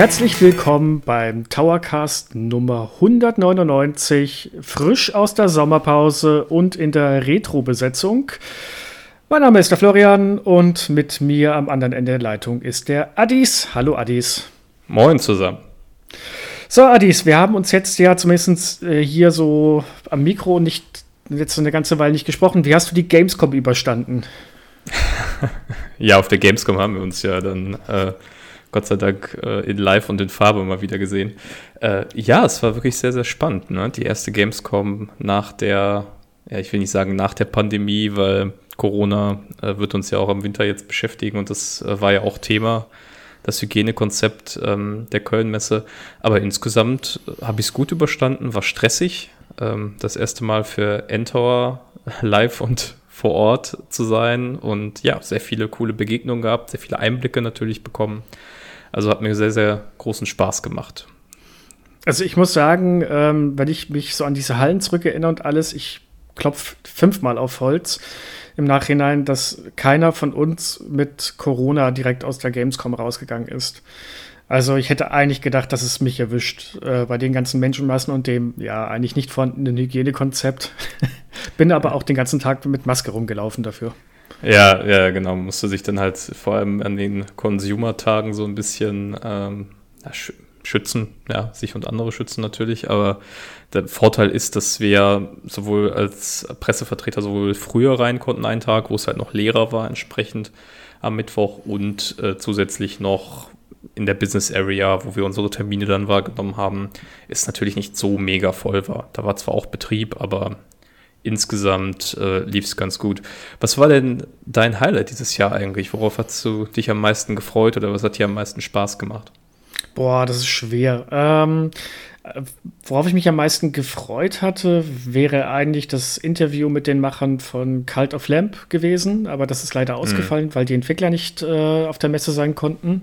Herzlich willkommen beim Towercast Nummer 199, frisch aus der Sommerpause und in der Retro-Besetzung. Mein Name ist der Florian und mit mir am anderen Ende der Leitung ist der Addis. Hallo Addis. Moin zusammen. So, Addis, wir haben uns jetzt ja zumindest äh, hier so am Mikro nicht jetzt eine ganze Weile nicht gesprochen. Wie hast du die Gamescom überstanden? ja, auf der Gamescom haben wir uns ja dann äh, Gott sei Dank äh, in Live und in Farbe mal wieder gesehen. Äh, ja, es war wirklich sehr, sehr spannend. Ne? Die erste Gamescom nach der, ja, ich will nicht sagen nach der Pandemie, weil Corona äh, wird uns ja auch im Winter jetzt beschäftigen und das äh, war ja auch Thema, das Hygienekonzept ähm, der Köln-Messe. Aber insgesamt äh, habe ich es gut überstanden, war stressig. Ähm, das erste Mal für Endtower live und vor Ort zu sein und ja, sehr viele coole Begegnungen gehabt, sehr viele Einblicke natürlich bekommen. Also hat mir sehr, sehr großen Spaß gemacht. Also ich muss sagen, ähm, wenn ich mich so an diese Hallen zurückerinnere und alles, ich klopfe fünfmal auf Holz im Nachhinein, dass keiner von uns mit Corona direkt aus der Gamescom rausgegangen ist. Also ich hätte eigentlich gedacht, dass es mich erwischt äh, bei den ganzen Menschenmassen und dem ja eigentlich nicht vorhandenen Hygienekonzept. Bin aber auch den ganzen Tag mit Maske rumgelaufen dafür. Ja, ja, genau. Man musste sich dann halt vor allem an den Consumer-Tagen so ein bisschen ähm, schützen, ja, sich und andere schützen natürlich, aber der Vorteil ist, dass wir sowohl als Pressevertreter sowohl früher rein konnten, einen Tag, wo es halt noch leerer war entsprechend am Mittwoch und äh, zusätzlich noch in der Business Area, wo wir unsere Termine dann wahrgenommen haben, ist natürlich nicht so mega voll war. Da war zwar auch Betrieb, aber insgesamt äh, lief es ganz gut. Was war denn dein Highlight dieses Jahr eigentlich? Worauf hast du dich am meisten gefreut oder was hat dir am meisten Spaß gemacht? Boah, das ist schwer. Ähm, worauf ich mich am meisten gefreut hatte, wäre eigentlich das Interview mit den Machern von Cult of Lamp gewesen, aber das ist leider mhm. ausgefallen, mhm. weil die Entwickler nicht äh, auf der Messe sein konnten.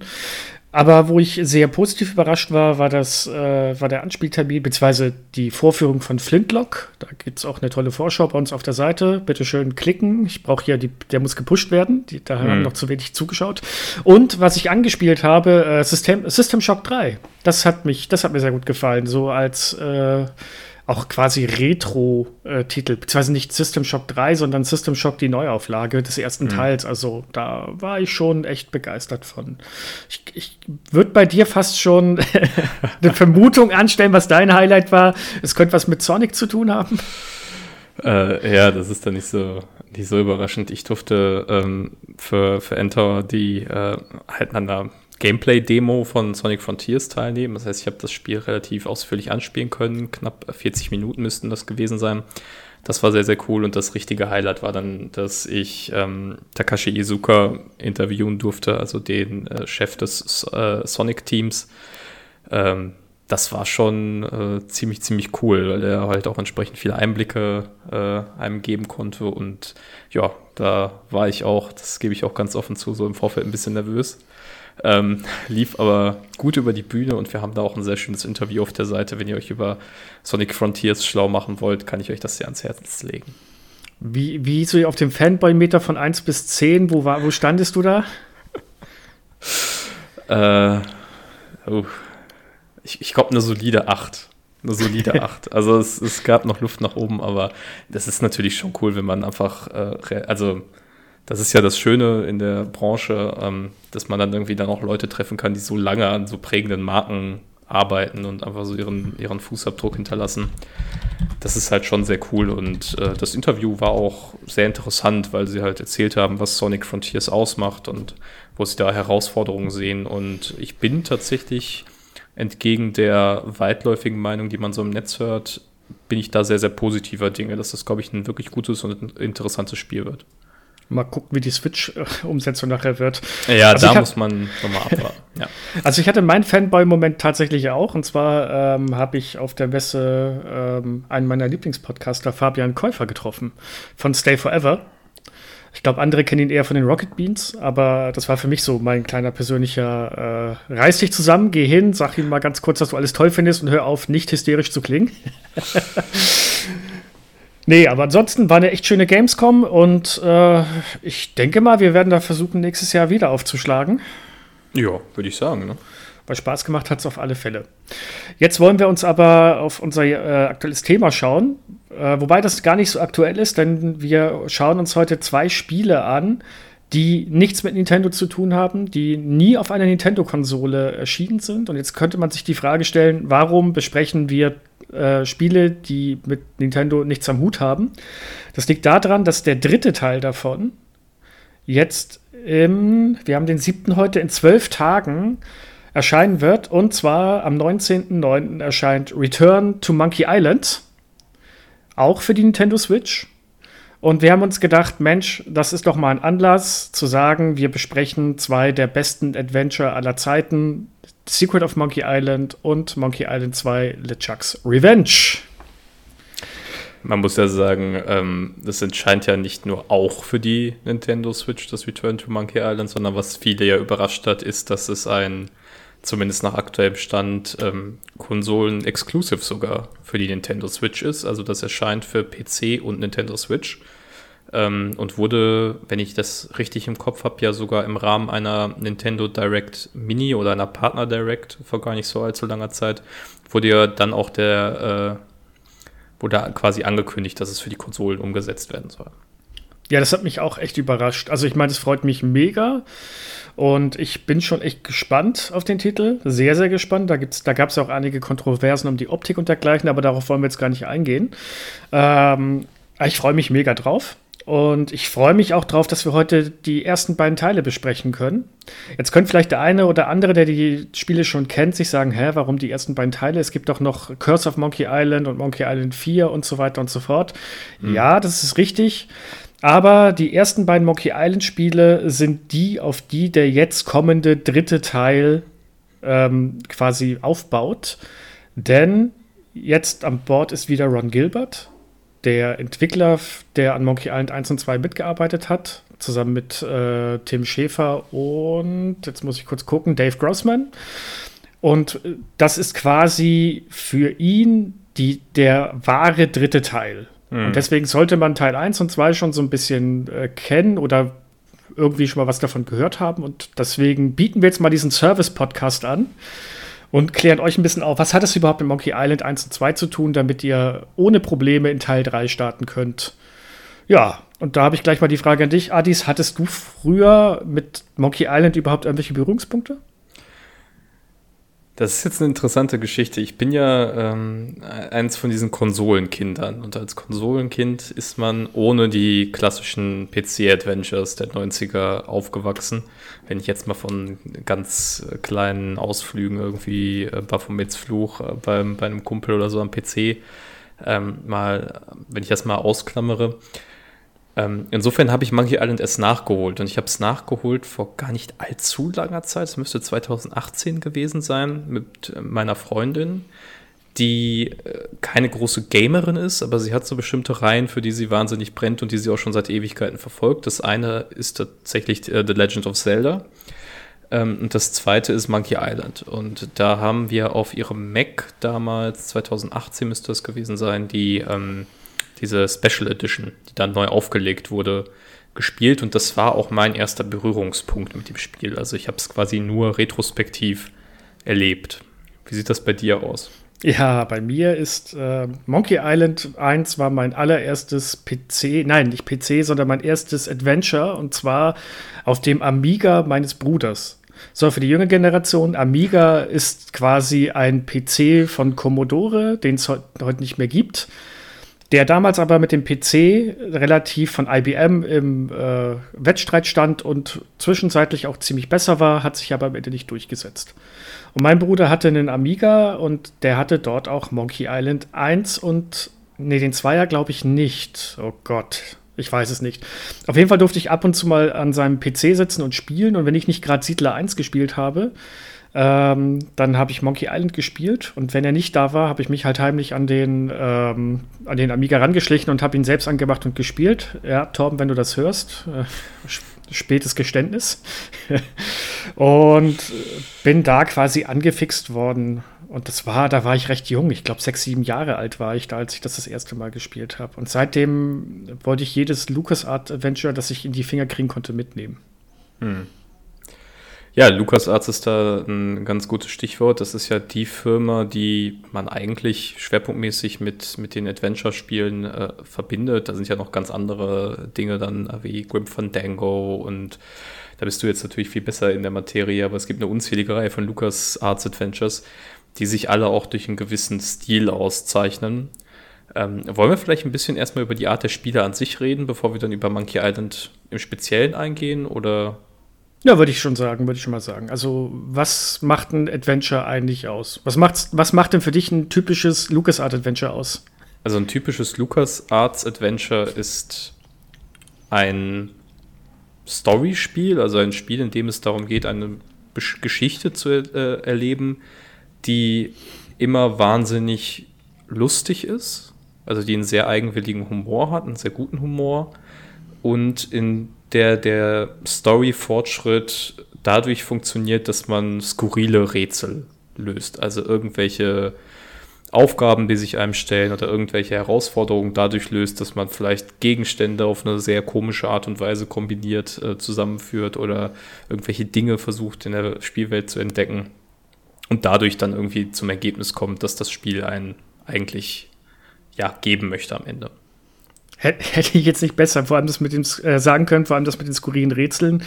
Aber wo ich sehr positiv überrascht war, war das, äh, war der Anspieltermin, beziehungsweise die Vorführung von Flintlock. Da gibt es auch eine tolle Vorschau bei uns auf der Seite. Bitte schön klicken. Ich brauche hier, die, der muss gepusht werden. Die, da mhm. haben noch zu wenig zugeschaut. Und was ich angespielt habe, äh, System, System Shock 3. Das hat mich, das hat mir sehr gut gefallen. So als äh, auch quasi Retro-Titel, beziehungsweise nicht System Shock 3, sondern System Shock die Neuauflage des ersten mhm. Teils. Also da war ich schon echt begeistert von. Ich, ich würde bei dir fast schon eine Vermutung anstellen, was dein Highlight war. Es könnte was mit Sonic zu tun haben. Äh, ja, das ist dann nicht so, nicht so überraschend. Ich durfte ähm, für, für Enter die äh, halt an der Gameplay-Demo von Sonic Frontiers teilnehmen. Das heißt, ich habe das Spiel relativ ausführlich anspielen können. Knapp 40 Minuten müssten das gewesen sein. Das war sehr, sehr cool und das richtige Highlight war dann, dass ich ähm, Takashi Izuka interviewen durfte, also den äh, Chef des äh, Sonic-Teams. Ähm, das war schon äh, ziemlich, ziemlich cool, weil er halt auch entsprechend viele Einblicke äh, einem geben konnte. Und ja, da war ich auch, das gebe ich auch ganz offen zu, so im Vorfeld ein bisschen nervös. Ähm, lief aber gut über die Bühne und wir haben da auch ein sehr schönes Interview auf der Seite. Wenn ihr euch über Sonic Frontiers schlau machen wollt, kann ich euch das sehr ans Herz legen. Wie, wie so auf dem Fanboy-Meter von 1 bis 10, wo, war, wo standest du da? äh, oh, ich, ich glaube, eine solide 8. Eine solide 8. Also es, es gab noch Luft nach oben, aber das ist natürlich schon cool, wenn man einfach, äh, also das ist ja das Schöne in der Branche, ähm, dass man dann irgendwie dann auch Leute treffen kann, die so lange an so prägenden Marken arbeiten und einfach so ihren, ihren Fußabdruck hinterlassen. Das ist halt schon sehr cool und äh, das Interview war auch sehr interessant, weil sie halt erzählt haben, was Sonic Frontiers ausmacht und wo sie da Herausforderungen sehen. Und ich bin tatsächlich entgegen der weitläufigen Meinung, die man so im Netz hört, bin ich da sehr, sehr positiver Dinge, dass das, glaube ich, ein wirklich gutes und interessantes Spiel wird. Mal gucken, wie die Switch-Umsetzung nachher wird. Ja, also da muss man nochmal abwarten. Ja. Also ich hatte meinen Fanboy-Moment tatsächlich auch. Und zwar ähm, habe ich auf der Messe ähm, einen meiner Lieblingspodcaster, Fabian Käufer, getroffen. Von Stay Forever. Ich glaube, andere kennen ihn eher von den Rocket Beans, aber das war für mich so mein kleiner persönlicher äh, Reiß dich zusammen, geh hin, sag ihm mal ganz kurz, dass du alles toll findest und hör auf, nicht hysterisch zu klingen. Nee, aber ansonsten war eine echt schöne Gamescom und äh, ich denke mal, wir werden da versuchen, nächstes Jahr wieder aufzuschlagen. Ja, würde ich sagen. Ne? weil Spaß gemacht hat es auf alle Fälle. Jetzt wollen wir uns aber auf unser äh, aktuelles Thema schauen, äh, wobei das gar nicht so aktuell ist, denn wir schauen uns heute zwei Spiele an, die nichts mit Nintendo zu tun haben, die nie auf einer Nintendo-Konsole erschienen sind. Und jetzt könnte man sich die Frage stellen, warum besprechen wir äh, Spiele, die mit Nintendo nichts am Hut haben? Das liegt daran, dass der dritte Teil davon jetzt im, wir haben den siebten heute, in zwölf Tagen erscheinen wird. Und zwar am 19.09. erscheint Return to Monkey Island. Auch für die Nintendo Switch. Und wir haben uns gedacht, Mensch, das ist doch mal ein Anlass zu sagen, wir besprechen zwei der besten Adventure aller Zeiten: Secret of Monkey Island und Monkey Island 2 LeChuck's Revenge. Man muss ja sagen, ähm, das entscheint ja nicht nur auch für die Nintendo Switch, das Return to Monkey Island, sondern was viele ja überrascht hat, ist, dass es ein zumindest nach aktuellem Stand, ähm, Konsolen-exclusive sogar für die Nintendo Switch ist. Also das erscheint für PC und Nintendo Switch. Ähm, und wurde, wenn ich das richtig im Kopf habe, ja sogar im Rahmen einer Nintendo Direct Mini oder einer Partner Direct vor gar nicht so allzu langer Zeit, wurde ja dann auch der, äh, wurde quasi angekündigt, dass es für die Konsolen umgesetzt werden soll. Ja, das hat mich auch echt überrascht. Also ich meine, es freut mich mega. Und ich bin schon echt gespannt auf den Titel. Sehr, sehr gespannt. Da, da gab es auch einige Kontroversen um die Optik und dergleichen, aber darauf wollen wir jetzt gar nicht eingehen. Ähm, ich freue mich mega drauf. Und ich freue mich auch drauf, dass wir heute die ersten beiden Teile besprechen können. Jetzt könnte vielleicht der eine oder andere, der die Spiele schon kennt, sich sagen, hä, warum die ersten beiden Teile? Es gibt doch noch Curse of Monkey Island und Monkey Island 4 und so weiter und so fort. Mhm. Ja, das ist richtig. Aber die ersten beiden Monkey Island Spiele sind die, auf die der jetzt kommende dritte Teil ähm, quasi aufbaut. Denn jetzt an Bord ist wieder Ron Gilbert, der Entwickler, der an Monkey Island 1 und 2 mitgearbeitet hat, zusammen mit äh, Tim Schäfer und, jetzt muss ich kurz gucken, Dave Grossman. Und äh, das ist quasi für ihn die, der wahre dritte Teil. Mhm. Und deswegen sollte man Teil 1 und 2 schon so ein bisschen äh, kennen oder irgendwie schon mal was davon gehört haben. Und deswegen bieten wir jetzt mal diesen Service-Podcast an und klären euch ein bisschen auf, was hat es überhaupt mit Monkey Island 1 und 2 zu tun, damit ihr ohne Probleme in Teil 3 starten könnt. Ja, und da habe ich gleich mal die Frage an dich, Adis, hattest du früher mit Monkey Island überhaupt irgendwelche Berührungspunkte? Das ist jetzt eine interessante Geschichte. Ich bin ja ähm, eins von diesen Konsolenkindern. Und als Konsolenkind ist man ohne die klassischen PC-Adventures der 90er aufgewachsen. Wenn ich jetzt mal von ganz kleinen Ausflügen irgendwie äh, Baphomets Fluch äh, beim, bei einem Kumpel oder so am PC ähm, mal, wenn ich das mal ausklammere, ähm, insofern habe ich Monkey Island erst nachgeholt und ich habe es nachgeholt vor gar nicht allzu langer Zeit. Es müsste 2018 gewesen sein mit äh, meiner Freundin, die äh, keine große Gamerin ist, aber sie hat so bestimmte Reihen, für die sie wahnsinnig brennt und die sie auch schon seit Ewigkeiten verfolgt. Das eine ist tatsächlich äh, The Legend of Zelda. Ähm, und das zweite ist Monkey Island. Und da haben wir auf ihrem Mac damals, 2018 müsste das gewesen sein, die ähm, diese Special Edition, die dann neu aufgelegt wurde, gespielt und das war auch mein erster Berührungspunkt mit dem Spiel. Also ich habe es quasi nur retrospektiv erlebt. Wie sieht das bei dir aus? Ja, bei mir ist äh, Monkey Island 1 war mein allererstes PC, nein, nicht PC, sondern mein erstes Adventure und zwar auf dem Amiga meines Bruders. So, für die junge Generation, Amiga ist quasi ein PC von Commodore, den es heute nicht mehr gibt der damals aber mit dem PC relativ von IBM im äh, Wettstreit stand und zwischenzeitlich auch ziemlich besser war, hat sich aber am Ende nicht durchgesetzt. Und mein Bruder hatte einen Amiga und der hatte dort auch Monkey Island 1 und, nee, den Zweier glaube ich nicht. Oh Gott, ich weiß es nicht. Auf jeden Fall durfte ich ab und zu mal an seinem PC sitzen und spielen und wenn ich nicht gerade Siedler 1 gespielt habe, ähm, dann habe ich Monkey Island gespielt und wenn er nicht da war, habe ich mich halt heimlich an den, ähm, an den Amiga rangeschlichen und habe ihn selbst angemacht und gespielt. Ja, Torben, wenn du das hörst, äh, spätes Geständnis. und bin da quasi angefixt worden. Und das war, da war ich recht jung. Ich glaube, sechs, sieben Jahre alt war ich da, als ich das das erste Mal gespielt habe. Und seitdem wollte ich jedes LucasArt Adventure, das ich in die Finger kriegen konnte, mitnehmen. Hm. Ja, LucasArts ist da ein ganz gutes Stichwort. Das ist ja die Firma, die man eigentlich schwerpunktmäßig mit, mit den Adventure-Spielen äh, verbindet. Da sind ja noch ganz andere Dinge dann wie Grim Fandango und da bist du jetzt natürlich viel besser in der Materie, aber es gibt eine unzählige Reihe von LucasArts Adventures, die sich alle auch durch einen gewissen Stil auszeichnen. Ähm, wollen wir vielleicht ein bisschen erstmal über die Art der Spiele an sich reden, bevor wir dann über Monkey Island im Speziellen eingehen? Oder ja, würde ich schon sagen, würde ich schon mal sagen. Also, was macht ein Adventure eigentlich aus? Was, macht's, was macht denn für dich ein typisches LucasArts Adventure aus? Also, ein typisches LucasArts Adventure ist ein Story-Spiel, also ein Spiel, in dem es darum geht, eine Geschichte zu äh, erleben, die immer wahnsinnig lustig ist, also die einen sehr eigenwilligen Humor hat, einen sehr guten Humor und in der der Story-Fortschritt dadurch funktioniert, dass man skurrile Rätsel löst. Also irgendwelche Aufgaben, die sich einem stellen oder irgendwelche Herausforderungen dadurch löst, dass man vielleicht Gegenstände auf eine sehr komische Art und Weise kombiniert äh, zusammenführt oder irgendwelche Dinge versucht in der Spielwelt zu entdecken und dadurch dann irgendwie zum Ergebnis kommt, dass das Spiel einen eigentlich ja, geben möchte am Ende. Hätte ich jetzt nicht besser vor allem das mit dem äh, sagen können, vor allem das mit den skurrilen Rätseln.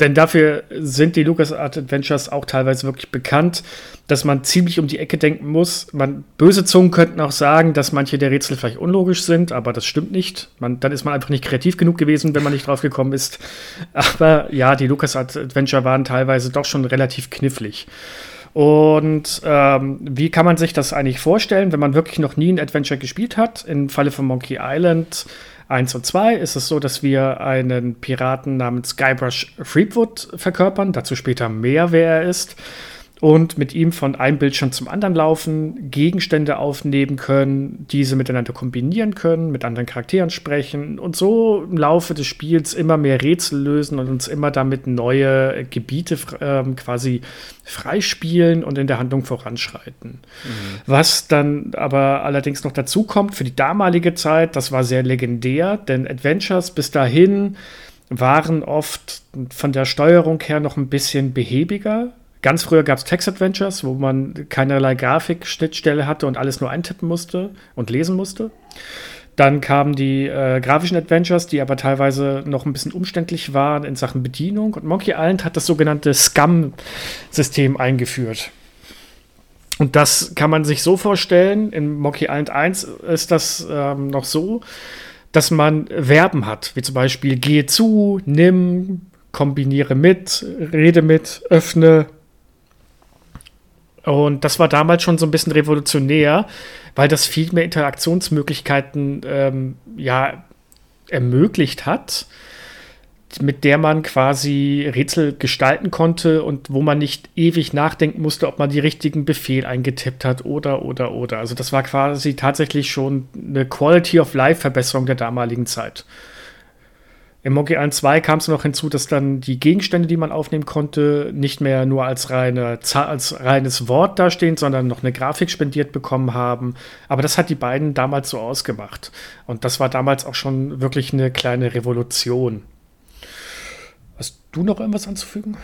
Denn dafür sind die LucasArts Adventures auch teilweise wirklich bekannt, dass man ziemlich um die Ecke denken muss. Man, böse Zungen könnten auch sagen, dass manche der Rätsel vielleicht unlogisch sind, aber das stimmt nicht. Man, dann ist man einfach nicht kreativ genug gewesen, wenn man nicht drauf gekommen ist. Aber ja, die LucasArts Adventure waren teilweise doch schon relativ knifflig. Und ähm, wie kann man sich das eigentlich vorstellen, wenn man wirklich noch nie ein Adventure gespielt hat? Im Falle von Monkey Island 1 und 2 ist es so, dass wir einen Piraten namens Guybrush Threepwood verkörpern, dazu später mehr, wer er ist und mit ihm von einem Bildschirm zum anderen laufen, Gegenstände aufnehmen können, diese miteinander kombinieren können, mit anderen Charakteren sprechen und so im Laufe des Spiels immer mehr Rätsel lösen und uns immer damit neue Gebiete ähm, quasi freispielen und in der Handlung voranschreiten. Mhm. Was dann aber allerdings noch dazu kommt für die damalige Zeit, das war sehr legendär, denn Adventures bis dahin waren oft von der Steuerung her noch ein bisschen behäbiger Ganz früher gab es Text Adventures, wo man keinerlei Grafikschnittstelle hatte und alles nur eintippen musste und lesen musste. Dann kamen die äh, grafischen Adventures, die aber teilweise noch ein bisschen umständlich waren in Sachen Bedienung. Und Monkey Island hat das sogenannte Scum-System eingeführt. Und das kann man sich so vorstellen, in Monkey Island 1 ist das ähm, noch so, dass man Verben hat, wie zum Beispiel gehe zu, nimm, kombiniere mit, rede mit, öffne, und das war damals schon so ein bisschen revolutionär, weil das viel mehr Interaktionsmöglichkeiten ähm, ja, ermöglicht hat, mit der man quasi Rätsel gestalten konnte und wo man nicht ewig nachdenken musste, ob man die richtigen Befehl eingetippt hat oder, oder, oder. Also das war quasi tatsächlich schon eine Quality of Life Verbesserung der damaligen Zeit. Im Monkey Island 2 kam es noch hinzu, dass dann die Gegenstände, die man aufnehmen konnte, nicht mehr nur als, reine, als reines Wort dastehen, sondern noch eine Grafik spendiert bekommen haben. Aber das hat die beiden damals so ausgemacht. Und das war damals auch schon wirklich eine kleine Revolution. Hast du noch irgendwas anzufügen?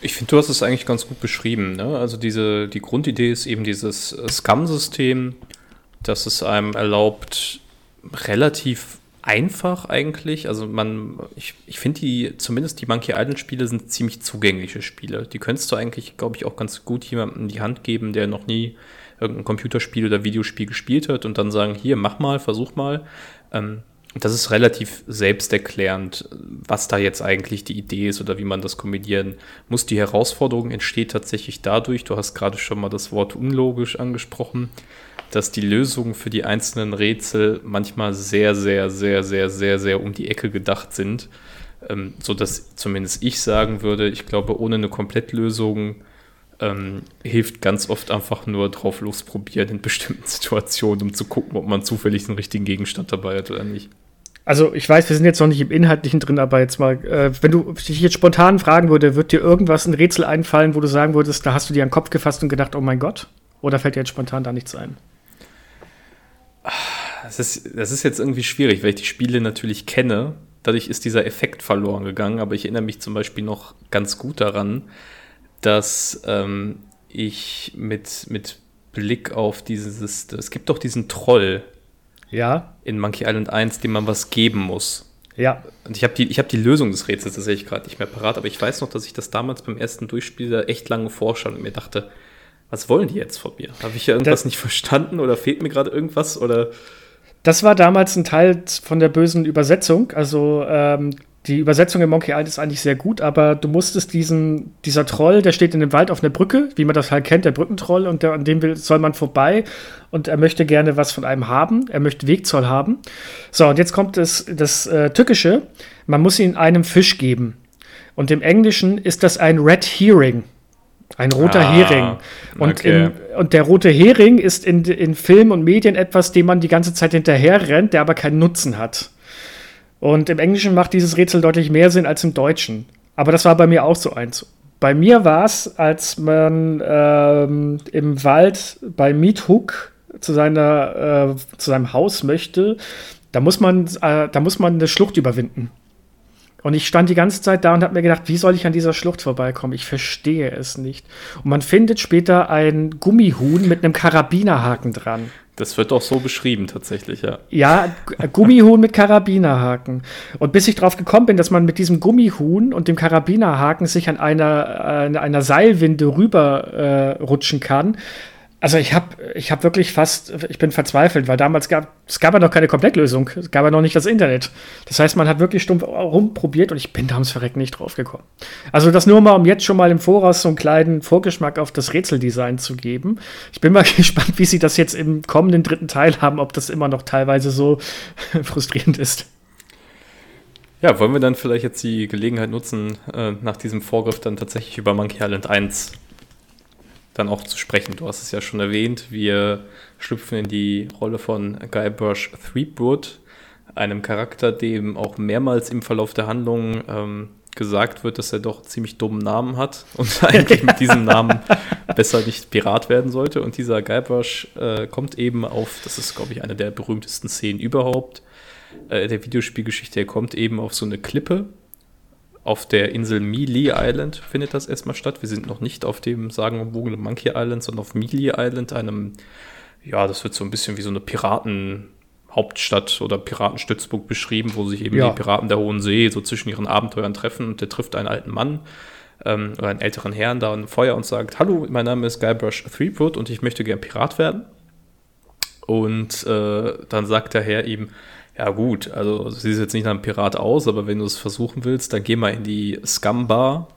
Ich finde, du hast es eigentlich ganz gut beschrieben. Ne? Also diese, die Grundidee ist eben dieses Scum-System, das es einem erlaubt, relativ einfach eigentlich. Also man, ich, ich finde die, zumindest die Monkey Island Spiele sind ziemlich zugängliche Spiele. Die könntest du eigentlich, glaube ich, auch ganz gut jemandem in die Hand geben, der noch nie irgendein Computerspiel oder Videospiel gespielt hat und dann sagen, hier, mach mal, versuch mal. Ähm, das ist relativ selbsterklärend, was da jetzt eigentlich die Idee ist oder wie man das kombinieren muss. Die Herausforderung entsteht tatsächlich dadurch, du hast gerade schon mal das Wort unlogisch angesprochen, dass die Lösungen für die einzelnen Rätsel manchmal sehr, sehr, sehr, sehr, sehr, sehr um die Ecke gedacht sind. Ähm, so dass zumindest ich sagen würde, ich glaube, ohne eine Komplettlösung ähm, hilft ganz oft einfach nur drauf losprobieren in bestimmten Situationen, um zu gucken, ob man zufällig den richtigen Gegenstand dabei hat oder nicht. Also ich weiß, wir sind jetzt noch nicht im Inhaltlichen drin, aber jetzt mal, äh, wenn du dich jetzt spontan fragen würde, wird dir irgendwas ein Rätsel einfallen, wo du sagen würdest, da hast du dir den Kopf gefasst und gedacht, oh mein Gott? Oder fällt dir jetzt spontan da nichts ein? Das ist, das ist jetzt irgendwie schwierig, weil ich die Spiele natürlich kenne. dadurch ist dieser Effekt verloren gegangen. Aber ich erinnere mich zum Beispiel noch ganz gut daran, dass ähm, ich mit, mit Blick auf dieses, es gibt doch diesen Troll ja. in Monkey Island 1, dem man was geben muss. Ja. Und ich habe die, hab die Lösung des Rätsels tatsächlich gerade nicht mehr parat, aber ich weiß noch, dass ich das damals beim ersten Durchspiel echt lange forsche und mir dachte, was wollen die jetzt von mir? Habe ich ja irgendwas das, nicht verstanden oder fehlt mir gerade irgendwas oder? Das war damals ein Teil von der bösen Übersetzung. Also ähm, die Übersetzung in Monkey Island ist eigentlich sehr gut, aber du musstest diesen, dieser Troll, der steht in dem Wald auf einer Brücke, wie man das halt kennt, der Brückentroll, und der, an dem will, soll man vorbei und er möchte gerne was von einem haben, er möchte Wegzoll haben. So, und jetzt kommt das, das äh, Tückische, man muss ihn einem Fisch geben. Und im Englischen ist das ein Red Herring. Ein roter ah, Hering. Und, okay. in, und der rote Hering ist in, in Film und Medien etwas, dem man die ganze Zeit hinterher rennt, der aber keinen Nutzen hat. Und im Englischen macht dieses Rätsel deutlich mehr Sinn als im Deutschen. Aber das war bei mir auch so eins. Bei mir war es, als man ähm, im Wald bei Meathook zu, seiner, äh, zu seinem Haus möchte, da muss man, äh, da muss man eine Schlucht überwinden. Und ich stand die ganze Zeit da und habe mir gedacht, wie soll ich an dieser Schlucht vorbeikommen? Ich verstehe es nicht. Und man findet später ein Gummihuhn mit einem Karabinerhaken dran. Das wird auch so beschrieben tatsächlich, ja. Ja, Gummihuhn mit Karabinerhaken. Und bis ich drauf gekommen bin, dass man mit diesem Gummihuhn und dem Karabinerhaken sich an einer, äh, einer Seilwinde rüber äh, rutschen kann, also ich habe ich hab wirklich fast, ich bin verzweifelt, weil damals gab es gab ja noch keine Komplettlösung, es gab ja noch nicht das Internet. Das heißt, man hat wirklich stumpf rumprobiert und ich bin da ums Verrecken nicht drauf gekommen. Also das nur mal, um jetzt schon mal im Voraus so einen kleinen Vorgeschmack auf das Rätseldesign zu geben. Ich bin mal gespannt, wie sie das jetzt im kommenden dritten Teil haben, ob das immer noch teilweise so frustrierend ist. Ja, wollen wir dann vielleicht jetzt die Gelegenheit nutzen, äh, nach diesem Vorgriff dann tatsächlich über Monkey Island 1 dann auch zu sprechen. Du hast es ja schon erwähnt, wir schlüpfen in die Rolle von Guybrush Threepwood, einem Charakter, dem auch mehrmals im Verlauf der Handlung ähm, gesagt wird, dass er doch ziemlich dummen Namen hat und eigentlich mit diesem Namen besser nicht Pirat werden sollte. Und dieser Guybrush äh, kommt eben auf, das ist, glaube ich, eine der berühmtesten Szenen überhaupt äh, der Videospielgeschichte, er kommt eben auf so eine Klippe auf der Insel Mealy Island findet das erstmal statt. Wir sind noch nicht auf dem sagenumwogenen Monkey Island, sondern auf Mealy Island, einem, ja, das wird so ein bisschen wie so eine Piratenhauptstadt oder Piratenstützpunkt beschrieben, wo sich eben ja. die Piraten der Hohen See so zwischen ihren Abenteuern treffen und der trifft einen alten Mann ähm, oder einen älteren Herrn da ein Feuer und sagt, hallo, mein Name ist Guybrush Threepwood und ich möchte gern Pirat werden. Und äh, dann sagt der Herr ihm, ja, gut, also sieht jetzt nicht nach einem Pirat aus, aber wenn du es versuchen willst, dann geh mal in die Scum Bar,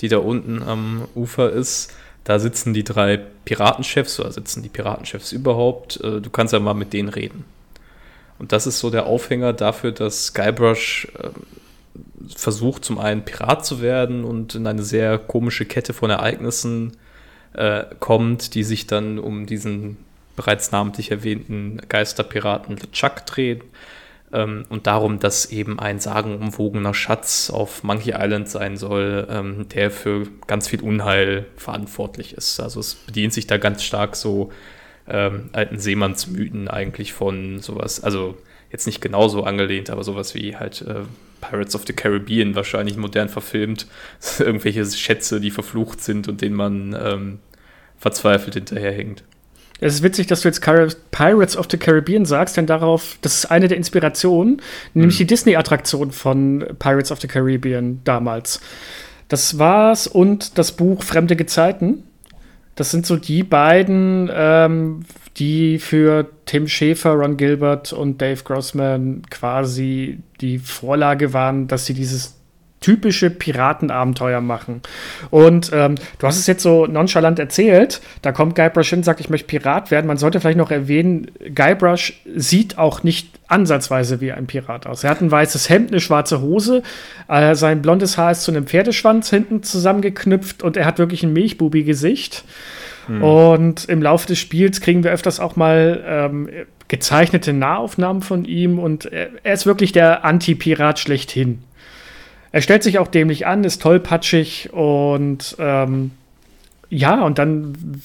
die da unten am Ufer ist. Da sitzen die drei Piratenchefs oder sitzen die Piratenchefs überhaupt. Äh, du kannst ja mal mit denen reden. Und das ist so der Aufhänger dafür, dass Skybrush äh, versucht, zum einen Pirat zu werden und in eine sehr komische Kette von Ereignissen äh, kommt, die sich dann um diesen bereits namentlich erwähnten Geisterpiraten LeChuck drehen. Ähm, und darum, dass eben ein sagenumwogener Schatz auf Monkey Island sein soll, ähm, der für ganz viel Unheil verantwortlich ist. Also es bedient sich da ganz stark so ähm, alten Seemannsmythen eigentlich von sowas, also jetzt nicht genauso angelehnt, aber sowas wie halt äh, Pirates of the Caribbean wahrscheinlich modern verfilmt. Irgendwelche Schätze, die verflucht sind und denen man ähm, verzweifelt hinterherhängt. Es ist witzig, dass du jetzt Pirates of the Caribbean sagst, denn darauf, das ist eine der Inspirationen, nämlich mhm. die Disney-Attraktion von Pirates of the Caribbean damals. Das war's und das Buch Fremde Gezeiten. Das sind so die beiden, ähm, die für Tim Schäfer, Ron Gilbert und Dave Grossman quasi die Vorlage waren, dass sie dieses typische Piratenabenteuer machen. Und ähm, du hast es jetzt so nonchalant erzählt. Da kommt Guybrush hin und sagt, ich möchte Pirat werden. Man sollte vielleicht noch erwähnen, Guybrush sieht auch nicht ansatzweise wie ein Pirat aus. Er hat ein weißes Hemd, eine schwarze Hose, äh, sein blondes Haar ist zu einem Pferdeschwanz hinten zusammengeknüpft und er hat wirklich ein Milchbubi-Gesicht. Hm. Und im Laufe des Spiels kriegen wir öfters auch mal ähm, gezeichnete Nahaufnahmen von ihm und er, er ist wirklich der Anti-Pirat schlechthin. Er stellt sich auch dämlich an, ist tollpatschig und ähm, ja, und dann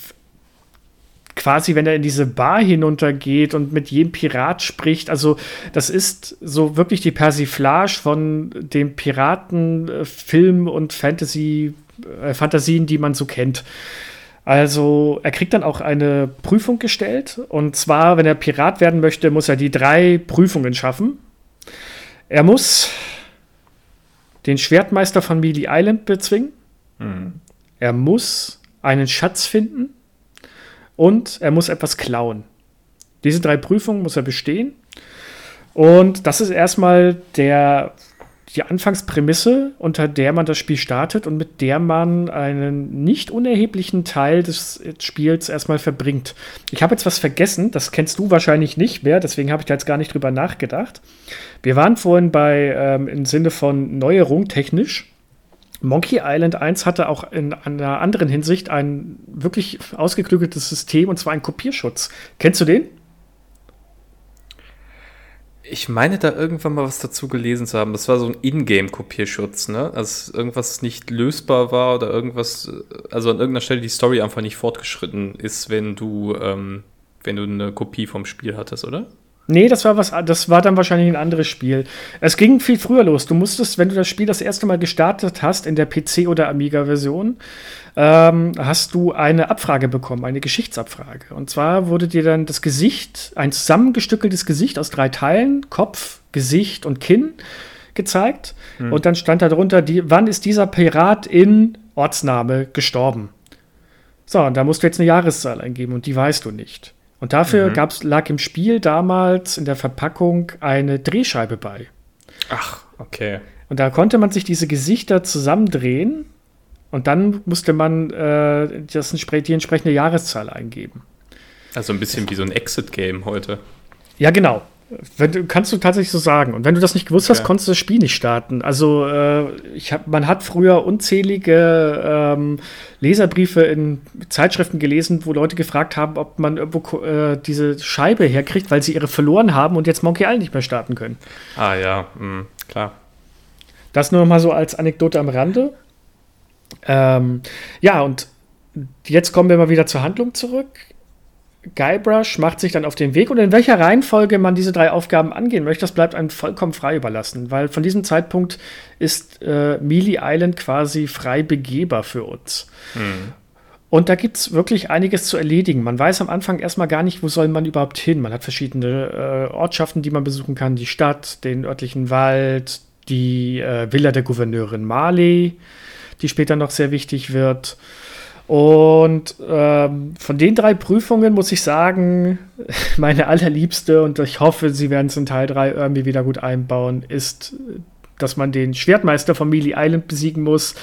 quasi, wenn er in diese Bar hinuntergeht und mit jedem Pirat spricht. Also, das ist so wirklich die Persiflage von dem Piratenfilm und Fantasy, äh, Fantasien, die man so kennt. Also, er kriegt dann auch eine Prüfung gestellt. Und zwar, wenn er Pirat werden möchte, muss er die drei Prüfungen schaffen. Er muss den Schwertmeister von Mealy Island bezwingen. Mhm. Er muss einen Schatz finden und er muss etwas klauen. Diese drei Prüfungen muss er bestehen. Und das ist erstmal der, die Anfangsprämisse, unter der man das Spiel startet und mit der man einen nicht unerheblichen Teil des Spiels erstmal verbringt. Ich habe jetzt was vergessen, das kennst du wahrscheinlich nicht mehr, deswegen habe ich da jetzt gar nicht drüber nachgedacht. Wir waren vorhin bei, ähm, im Sinne von Neuerung technisch. Monkey Island 1 hatte auch in einer anderen Hinsicht ein wirklich ausgeklügeltes System und zwar einen Kopierschutz. Kennst du den? Ich meine da irgendwann mal was dazu gelesen zu haben. Das war so ein Ingame-Kopierschutz, ne? Also irgendwas nicht lösbar war oder irgendwas, also an irgendeiner Stelle die Story einfach nicht fortgeschritten ist, wenn du, ähm, wenn du eine Kopie vom Spiel hattest, oder? Nee, das war was, das war dann wahrscheinlich ein anderes Spiel. Es ging viel früher los. Du musstest, wenn du das Spiel das erste Mal gestartet hast, in der PC- oder Amiga-Version, ähm, hast du eine Abfrage bekommen, eine Geschichtsabfrage. Und zwar wurde dir dann das Gesicht, ein zusammengestückeltes Gesicht aus drei Teilen, Kopf, Gesicht und Kinn, gezeigt. Hm. Und dann stand da drunter, die, wann ist dieser Pirat in Ortsname gestorben? So, und da musst du jetzt eine Jahreszahl eingeben und die weißt du nicht. Und dafür mhm. gab's, lag im Spiel damals in der Verpackung eine Drehscheibe bei. Ach, okay. Und da konnte man sich diese Gesichter zusammendrehen und dann musste man äh, das, die entsprechende Jahreszahl eingeben. Also ein bisschen wie so ein Exit-Game heute. Ja, genau. Wenn, kannst du tatsächlich so sagen. Und wenn du das nicht gewusst hast, ja. konntest du das Spiel nicht starten. Also äh, ich hab, man hat früher unzählige ähm, Leserbriefe in Zeitschriften gelesen, wo Leute gefragt haben, ob man irgendwo äh, diese Scheibe herkriegt, weil sie ihre verloren haben und jetzt Monkey Island nicht mehr starten können. Ah ja, mh, klar. Das nur mal so als Anekdote am Rande. Ähm, ja, und jetzt kommen wir mal wieder zur Handlung zurück. Guybrush macht sich dann auf den Weg und in welcher Reihenfolge man diese drei Aufgaben angehen möchte, das bleibt einem vollkommen frei überlassen, weil von diesem Zeitpunkt ist äh, Mealy Island quasi frei begehbar für uns. Mhm. Und da gibt es wirklich einiges zu erledigen. Man weiß am Anfang erstmal gar nicht, wo soll man überhaupt hin. Man hat verschiedene äh, Ortschaften, die man besuchen kann, die Stadt, den örtlichen Wald, die äh, Villa der Gouverneurin Marley, die später noch sehr wichtig wird. Und ähm, von den drei Prüfungen muss ich sagen, meine allerliebste, und ich hoffe, sie werden es in Teil 3 irgendwie wieder gut einbauen, ist, dass man den Schwertmeister von Mealy Island besiegen muss.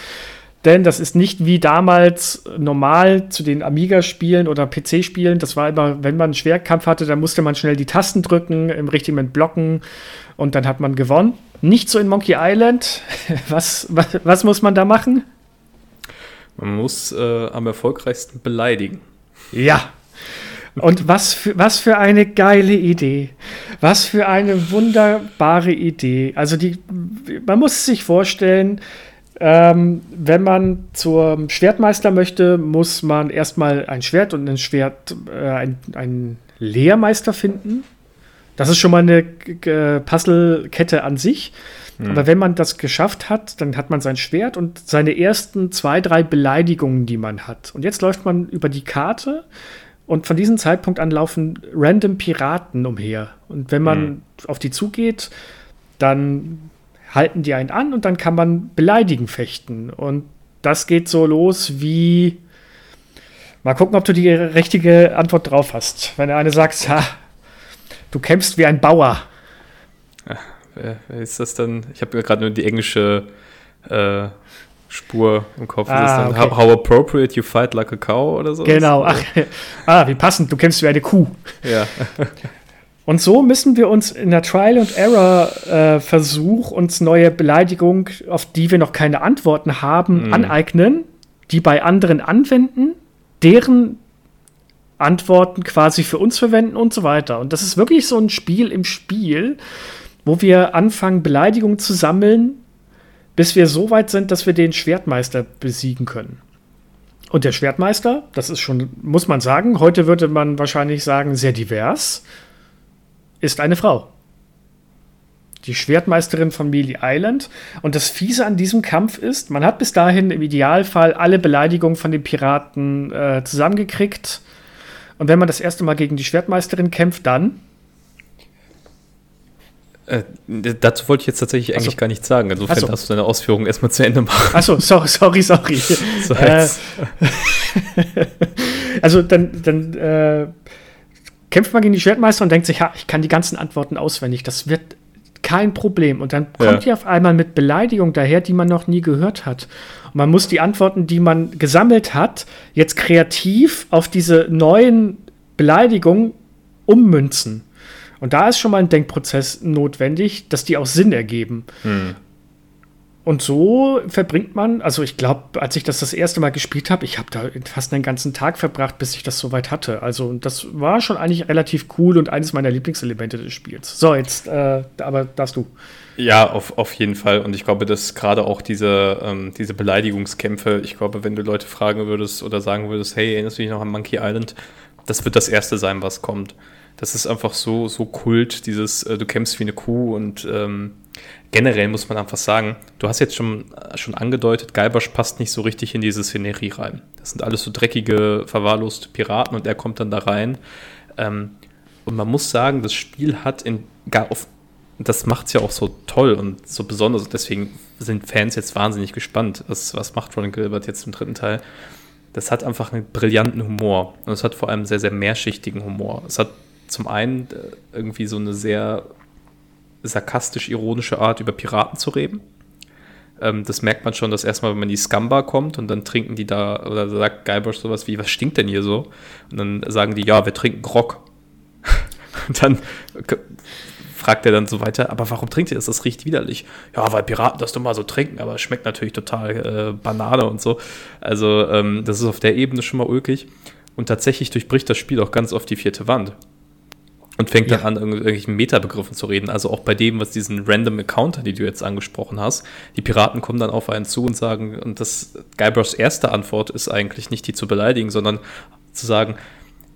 Denn das ist nicht wie damals normal zu den Amiga-Spielen oder PC-Spielen. Das war immer, wenn man einen Schwertkampf hatte, dann musste man schnell die Tasten drücken, im richtigen Moment blocken und dann hat man gewonnen. Nicht so in Monkey Island. Was, was, was muss man da machen? Man muss äh, am erfolgreichsten beleidigen. Ja. Und was für, was für eine geile Idee. Was für eine wunderbare Idee. Also die, man muss sich vorstellen, ähm, wenn man zum Schwertmeister möchte, muss man erstmal ein Schwert und ein Schwert, äh, ein, Lehrmeister finden. Das ist schon mal eine äh, Puzzlekette an sich. Mhm. Aber wenn man das geschafft hat, dann hat man sein Schwert und seine ersten zwei, drei Beleidigungen, die man hat. Und jetzt läuft man über die Karte und von diesem Zeitpunkt an laufen random Piraten umher. Und wenn man mhm. auf die zugeht, dann halten die einen an und dann kann man beleidigen fechten. Und das geht so los wie. Mal gucken, ob du die richtige Antwort drauf hast. Wenn der eine sagt, ha, du kämpfst wie ein Bauer. Wer, wer ist das dann? Ich habe gerade nur die englische äh, Spur im Kopf. Ah, okay. how, how, appropriate you fight like a cow oder so? Genau. Ach, ah, wie passend, du kämpfst wie eine Kuh. Ja. Und so müssen wir uns in der Trial and Error äh, Versuch uns neue Beleidigungen, auf die wir noch keine Antworten haben, mm. aneignen, die bei anderen anwenden, deren Antworten quasi für uns verwenden und so weiter. Und das ist wirklich so ein Spiel im Spiel, wo wir anfangen, Beleidigungen zu sammeln, bis wir so weit sind, dass wir den Schwertmeister besiegen können. Und der Schwertmeister, das ist schon, muss man sagen, heute würde man wahrscheinlich sagen, sehr divers, ist eine Frau. Die Schwertmeisterin von Melee Island. Und das Fiese an diesem Kampf ist, man hat bis dahin im Idealfall alle Beleidigungen von den Piraten äh, zusammengekriegt. Und wenn man das erste Mal gegen die Schwertmeisterin kämpft, dann äh, dazu wollte ich jetzt tatsächlich eigentlich so. gar nichts sagen. Insofern so. darfst du deine Ausführungen erstmal zu Ende machen. Achso, sorry, sorry, sorry. So äh, also dann, dann äh, kämpft man gegen die Schwertmeister und denkt sich, ja, ich kann die ganzen Antworten auswendig. Das wird kein Problem. Und dann kommt ja. die auf einmal mit Beleidigung daher, die man noch nie gehört hat. Und man muss die Antworten, die man gesammelt hat, jetzt kreativ auf diese neuen Beleidigungen ummünzen. Und da ist schon mal ein Denkprozess notwendig, dass die auch Sinn ergeben. Hm. Und so verbringt man, also ich glaube, als ich das das erste Mal gespielt habe, ich habe da fast einen ganzen Tag verbracht, bis ich das soweit hatte. Also das war schon eigentlich relativ cool und eines meiner Lieblingselemente des Spiels. So, jetzt, äh, aber darfst du. Ja, auf, auf jeden Fall. Und ich glaube, dass gerade auch diese, ähm, diese Beleidigungskämpfe, ich glaube, wenn du Leute fragen würdest oder sagen würdest, hey, erinnerst du dich noch an Monkey Island? Das wird das Erste sein, was kommt das ist einfach so, so Kult, dieses, äh, du kämpfst wie eine Kuh und ähm, generell muss man einfach sagen, du hast jetzt schon, äh, schon angedeutet, Guybrush passt nicht so richtig in diese Szenerie rein. Das sind alles so dreckige, verwahrloste Piraten und er kommt dann da rein. Ähm, und man muss sagen, das Spiel hat in gar auf, das macht es ja auch so toll und so besonders. Deswegen sind Fans jetzt wahnsinnig gespannt. Was, was macht Ron Gilbert jetzt im dritten Teil? Das hat einfach einen brillanten Humor. Und es hat vor allem sehr, sehr mehrschichtigen Humor. Es hat zum einen äh, irgendwie so eine sehr sarkastisch-ironische Art, über Piraten zu reden. Ähm, das merkt man schon, dass erstmal, wenn man in die Scumbar kommt und dann trinken die da, oder sagt Guybrush sowas wie, was stinkt denn hier so? Und dann sagen die, ja, wir trinken Grog. und dann fragt er dann so weiter, aber warum trinkt ihr das? Das riecht widerlich. Ja, weil Piraten das doch mal so trinken, aber es schmeckt natürlich total äh, Banane und so. Also, ähm, das ist auf der Ebene schon mal ulkig. Und tatsächlich durchbricht das Spiel auch ganz oft die vierte Wand und fängt ja. dann an, irgendwelchen Metabegriffen zu reden. Also auch bei dem, was diesen Random Encounter, die du jetzt angesprochen hast. Die Piraten kommen dann auf einen zu und sagen, und das Guybrushs erste Antwort ist eigentlich nicht, die zu beleidigen, sondern zu sagen,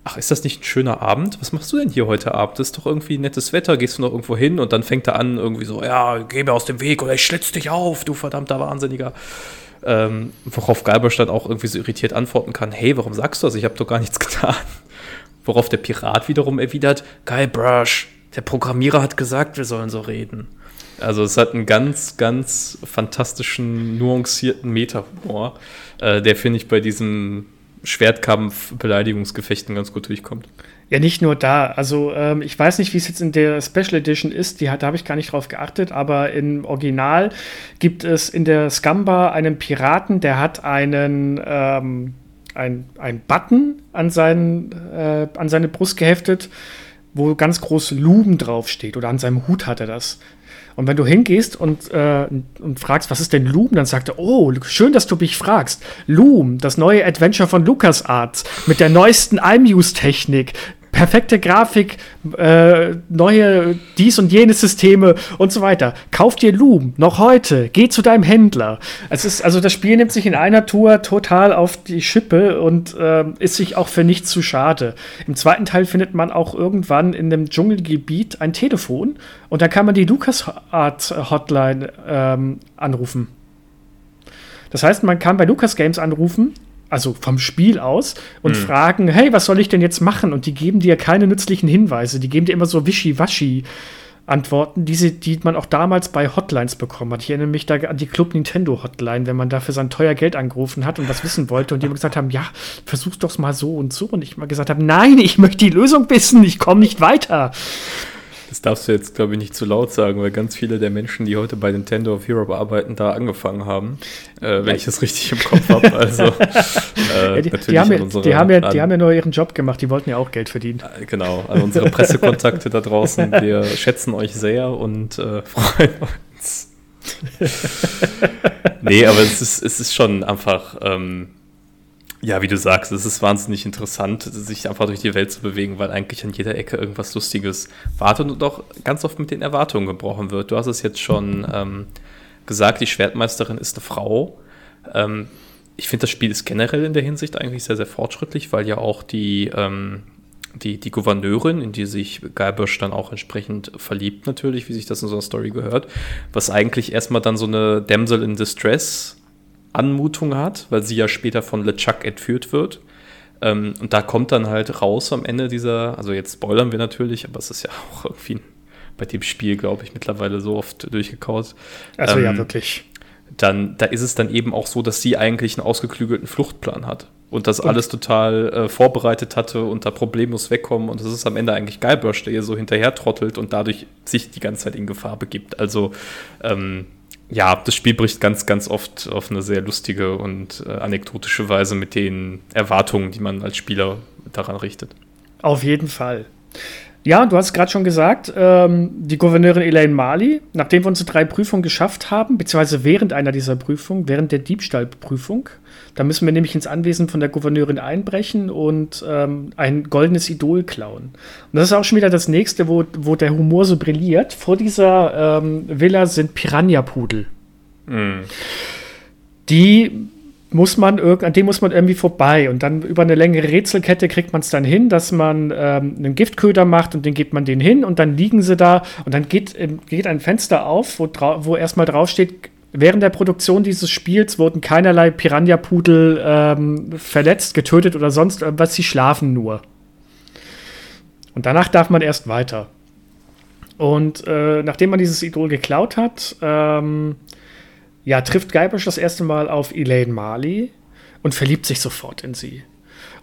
ach, ist das nicht ein schöner Abend? Was machst du denn hier heute Abend? Ist doch irgendwie nettes Wetter, gehst du noch irgendwo hin? Und dann fängt er an, irgendwie so, ja, geh mir aus dem Weg oder ich schlitz dich auf, du verdammter Wahnsinniger. Ähm, worauf Guybrush dann auch irgendwie so irritiert antworten kann, hey, warum sagst du das? Ich habe doch gar nichts getan. Worauf der Pirat wiederum erwidert, Guybrush, der Programmierer hat gesagt, wir sollen so reden. Also es hat einen ganz, ganz fantastischen, nuancierten Meta-Humor, äh, der, finde ich, bei diesen Schwertkampf-Beleidigungsgefechten ganz gut durchkommt. Ja, nicht nur da. Also ähm, ich weiß nicht, wie es jetzt in der Special Edition ist. Die da habe ich gar nicht drauf geachtet. Aber im Original gibt es in der Scumbar einen Piraten, der hat einen ähm, ein, ein Button an, seinen, äh, an seine Brust geheftet, wo ganz groß Luben draufsteht. Oder an seinem Hut hat er das. Und wenn du hingehst und, äh, und fragst, was ist denn Loom, dann sagt er, oh, schön, dass du mich fragst. Loom, das neue Adventure von LucasArts mit der neuesten iMuse-Technik, perfekte Grafik, äh, neue dies und jenes Systeme und so weiter. Kauf dir Loom, noch heute, geh zu deinem Händler. Es ist, also das Spiel nimmt sich in einer Tour total auf die Schippe und äh, ist sich auch für nichts zu schade. Im zweiten Teil findet man auch irgendwann in dem Dschungelgebiet ein Telefon und da kann man die LucasArts Hotline ähm, anrufen. Das heißt, man kann bei Lucas Games anrufen also vom Spiel aus, und mhm. fragen, hey, was soll ich denn jetzt machen? Und die geben dir keine nützlichen Hinweise, die geben dir immer so wischiwaschi. Antworten, die, die man auch damals bei Hotlines bekommen hat. Ich erinnere mich da an die Club Nintendo Hotline, wenn man dafür sein teuer Geld angerufen hat und was wissen wollte und die immer gesagt haben, ja, versuch's doch mal so und so. Und ich mal gesagt habe, nein, ich möchte die Lösung wissen, ich komme nicht weiter. Das darfst du jetzt, glaube ich, nicht zu laut sagen, weil ganz viele der Menschen, die heute bei Nintendo of Europe arbeiten, da angefangen haben, äh, wenn ich das richtig im Kopf habe. Also, äh, ja, die, die, haben ja, die, haben ja, die haben ja nur ihren Job gemacht, die wollten ja auch Geld verdienen. Äh, genau, also unsere Pressekontakte da draußen, wir schätzen euch sehr und äh, freuen uns. nee, aber es ist, es ist schon einfach. Ähm, ja, wie du sagst, es ist wahnsinnig interessant, sich einfach durch die Welt zu bewegen, weil eigentlich an jeder Ecke irgendwas Lustiges wartet und auch ganz oft mit den Erwartungen gebrochen wird. Du hast es jetzt schon ähm, gesagt, die Schwertmeisterin ist eine Frau. Ähm, ich finde, das Spiel ist generell in der Hinsicht eigentlich sehr, sehr fortschrittlich, weil ja auch die, ähm, die, die Gouverneurin, in die sich Guybrush dann auch entsprechend verliebt, natürlich, wie sich das in so einer Story gehört, was eigentlich erstmal dann so eine Damsel in Distress Anmutung hat, weil sie ja später von LeChuck entführt wird. Ähm, und da kommt dann halt raus am Ende dieser, also jetzt spoilern wir natürlich, aber es ist ja auch irgendwie bei dem Spiel, glaube ich, mittlerweile so oft durchgekaut. Also ähm, ja, wirklich dann da ist es dann eben auch so, dass sie eigentlich einen ausgeklügelten Fluchtplan hat und das und alles total äh, vorbereitet hatte und da problemlos wegkommen und es ist am Ende eigentlich Guybrush, der ihr so hinterher trottelt und dadurch sich die ganze Zeit in Gefahr begibt. Also ähm, ja, das Spiel bricht ganz, ganz oft auf eine sehr lustige und äh, anekdotische Weise mit den Erwartungen, die man als Spieler daran richtet. Auf jeden Fall. Ja, du hast gerade schon gesagt, ähm, die Gouverneurin Elaine Marley, nachdem wir unsere drei Prüfungen geschafft haben, beziehungsweise während einer dieser Prüfungen, während der Diebstahlprüfung, da müssen wir nämlich ins Anwesen von der Gouverneurin einbrechen und ähm, ein goldenes Idol klauen. Und das ist auch schon wieder das nächste, wo, wo der Humor so brilliert. Vor dieser ähm, Villa sind Piranha-Pudel. Mm. Die muss man an dem muss man irgendwie vorbei. Und dann über eine längere Rätselkette kriegt man es dann hin, dass man ähm, einen Giftköder macht und den gibt man den hin und dann liegen sie da und dann geht, ähm, geht ein Fenster auf, wo, wo erstmal draufsteht, während der Produktion dieses Spiels wurden keinerlei Piranha-Pudel ähm, verletzt, getötet oder sonst irgendwas, sie schlafen nur. Und danach darf man erst weiter. Und äh, nachdem man dieses Idol geklaut hat, ähm, ja, trifft Guybrush das erste Mal auf Elaine Marley und verliebt sich sofort in sie.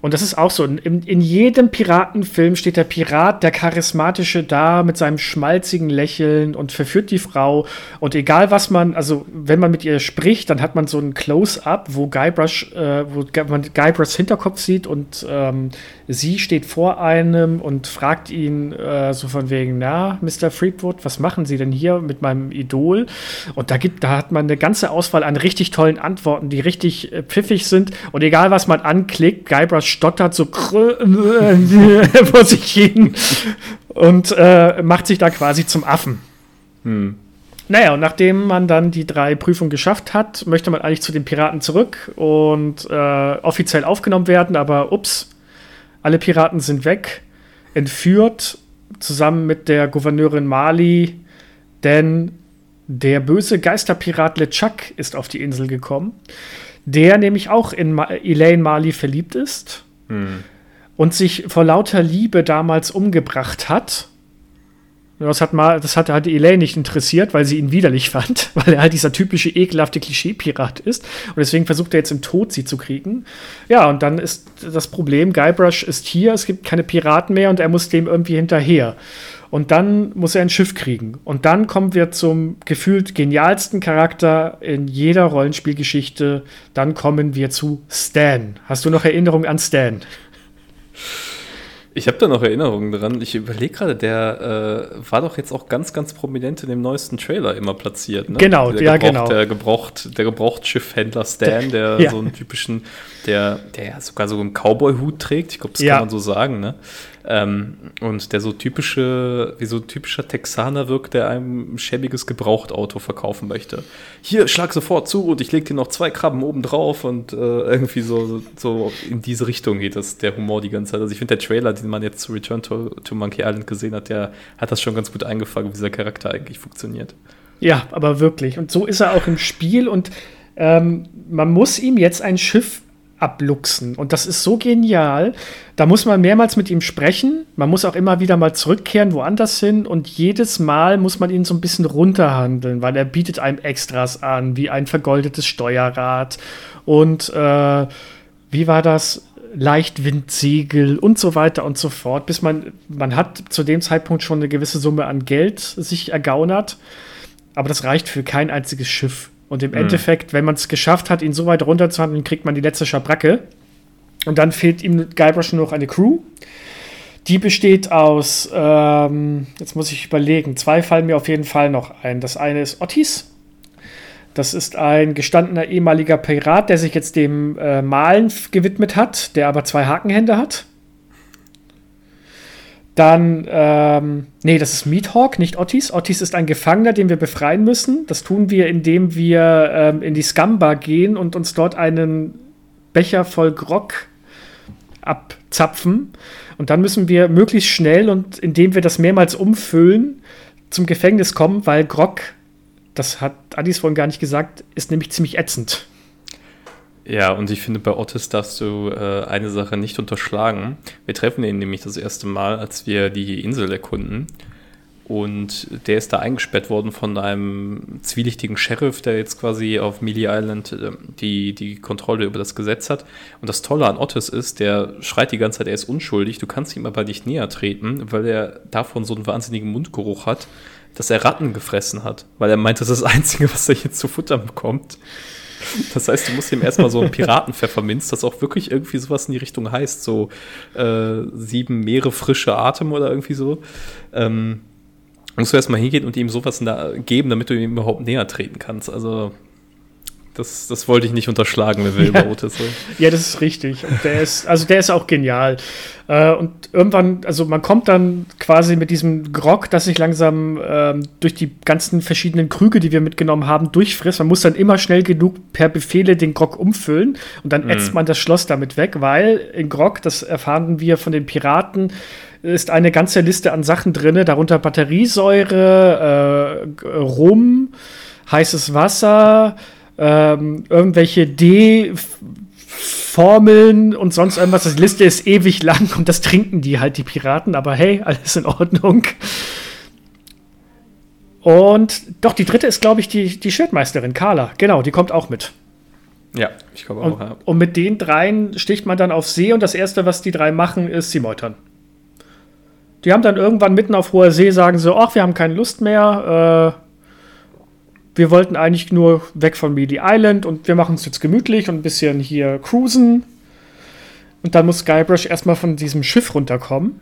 Und das ist auch so. In, in, jedem Piratenfilm steht der Pirat, der charismatische da mit seinem schmalzigen Lächeln und verführt die Frau. Und egal was man, also wenn man mit ihr spricht, dann hat man so ein Close-up, wo Guybrush, äh, wo man Guybrushs Hinterkopf sieht und ähm, sie steht vor einem und fragt ihn äh, so von wegen, na, Mr. Freepwood, was machen Sie denn hier mit meinem Idol? Und da gibt, da hat man eine ganze Auswahl an richtig tollen Antworten, die richtig äh, pfiffig sind. Und egal was man anklickt, Guybrush stottert so vor sich hin und äh, macht sich da quasi zum Affen. Hm. Naja, und nachdem man dann die drei Prüfungen geschafft hat, möchte man eigentlich zu den Piraten zurück und äh, offiziell aufgenommen werden, aber ups, alle Piraten sind weg, entführt, zusammen mit der Gouverneurin Mali, denn der böse Geisterpirat LeChuck ist auf die Insel gekommen der nämlich auch in Ma Elaine Marley verliebt ist hm. und sich vor lauter Liebe damals umgebracht hat. Das hat, mal, das hat halt Elaine nicht interessiert, weil sie ihn widerlich fand, weil er halt dieser typische ekelhafte Klischee-Pirat ist. Und deswegen versucht er jetzt im Tod sie zu kriegen. Ja, und dann ist das Problem, Guybrush ist hier, es gibt keine Piraten mehr und er muss dem irgendwie hinterher. Und dann muss er ein Schiff kriegen. Und dann kommen wir zum gefühlt genialsten Charakter in jeder Rollenspielgeschichte. Dann kommen wir zu Stan. Hast du noch Erinnerungen an Stan? Ich habe da noch Erinnerungen dran. Ich überlege gerade, der äh, war doch jetzt auch ganz, ganz prominent in dem neuesten Trailer immer platziert. Ne? Genau, der ja, genau. Der gebraucht, der gebraucht Schiffhändler Stan, der ja. so einen typischen, der, der ja sogar so einen Cowboy-Hut trägt. Ich glaube, das ja. kann man so sagen. Ne? Ähm, und der so typische, wie so typischer Texaner wirkt, der einem ein schäbiges Gebrauchtauto verkaufen möchte. Hier, schlag sofort zu und ich leg dir noch zwei Krabben oben drauf und äh, irgendwie so, so in diese Richtung geht das, der Humor die ganze Zeit. Also ich finde, der Trailer, den man jetzt zu Return to, to Monkey Island gesehen hat, der hat das schon ganz gut eingefangen, wie dieser Charakter eigentlich funktioniert. Ja, aber wirklich. Und so ist er auch im Spiel und ähm, man muss ihm jetzt ein Schiff abluchsen. Und das ist so genial. Da muss man mehrmals mit ihm sprechen. Man muss auch immer wieder mal zurückkehren, woanders hin. Und jedes Mal muss man ihn so ein bisschen runterhandeln, weil er bietet einem Extras an, wie ein vergoldetes Steuerrad und äh, wie war das? Leichtwindsegel und so weiter und so fort, bis man, man hat zu dem Zeitpunkt schon eine gewisse Summe an Geld sich ergaunert. Aber das reicht für kein einziges Schiff. Und im mhm. Endeffekt, wenn man es geschafft hat, ihn so weit runterzuhandeln, kriegt man die letzte Schabracke. Und dann fehlt ihm Guybrush nur noch eine Crew. Die besteht aus, ähm, jetzt muss ich überlegen, zwei fallen mir auf jeden Fall noch ein. Das eine ist Otis. Das ist ein gestandener ehemaliger Pirat, der sich jetzt dem äh, Malen gewidmet hat, der aber zwei Hakenhände hat. Dann, ähm, nee, das ist Meathawk, nicht Otis. Otis ist ein Gefangener, den wir befreien müssen. Das tun wir, indem wir ähm, in die Scumbar gehen und uns dort einen Becher voll Grog abzapfen. Und dann müssen wir möglichst schnell und indem wir das mehrmals umfüllen, zum Gefängnis kommen, weil Grog, das hat Adis vorhin gar nicht gesagt, ist nämlich ziemlich ätzend. Ja, und ich finde, bei Otis darfst du äh, eine Sache nicht unterschlagen. Wir treffen ihn nämlich das erste Mal, als wir die Insel erkunden. Und der ist da eingesperrt worden von einem zwielichtigen Sheriff, der jetzt quasi auf Mealy Island äh, die, die Kontrolle über das Gesetz hat. Und das Tolle an Otis ist, der schreit die ganze Zeit, er ist unschuldig. Du kannst ihm aber nicht näher treten, weil er davon so einen wahnsinnigen Mundgeruch hat, dass er Ratten gefressen hat. Weil er meint, das ist das Einzige, was er jetzt zu futtern bekommt. Das heißt, du musst ihm erstmal so einen Piratenpfefferminz, das auch wirklich irgendwie sowas in die Richtung heißt, so äh, sieben Meere frische Atem oder irgendwie so. Ähm, musst du erstmal hingehen und ihm sowas geben, damit du ihm überhaupt näher treten kannst. Also das, das wollte ich nicht unterschlagen, wenn wir ja. über Otis so. Ja, das ist richtig. Und der ist, also der ist auch genial. Äh, und irgendwann, also man kommt dann quasi mit diesem Grog, das sich langsam ähm, durch die ganzen verschiedenen Krüge, die wir mitgenommen haben, durchfrisst. Man muss dann immer schnell genug per Befehle den Grog umfüllen und dann ätzt mm. man das Schloss damit weg, weil in Grog, das erfahren wir von den Piraten, ist eine ganze Liste an Sachen drin, darunter Batteriesäure, äh, Rum, heißes Wasser, ähm, irgendwelche D-Formeln und sonst irgendwas. Die Liste ist ewig lang und das trinken die halt, die Piraten, aber hey, alles in Ordnung. Und doch, die dritte ist, glaube ich, die, die Schildmeisterin, Carla. Genau, die kommt auch mit. Ja, ich glaube auch. Und, ja. und mit den dreien sticht man dann auf See und das Erste, was die drei machen, ist sie meutern. Die haben dann irgendwann mitten auf hoher See, sagen so, ach, wir haben keine Lust mehr, äh, wir wollten eigentlich nur weg von Mealy Island und wir machen es jetzt gemütlich und ein bisschen hier cruisen. Und dann muss Guybrush erstmal von diesem Schiff runterkommen.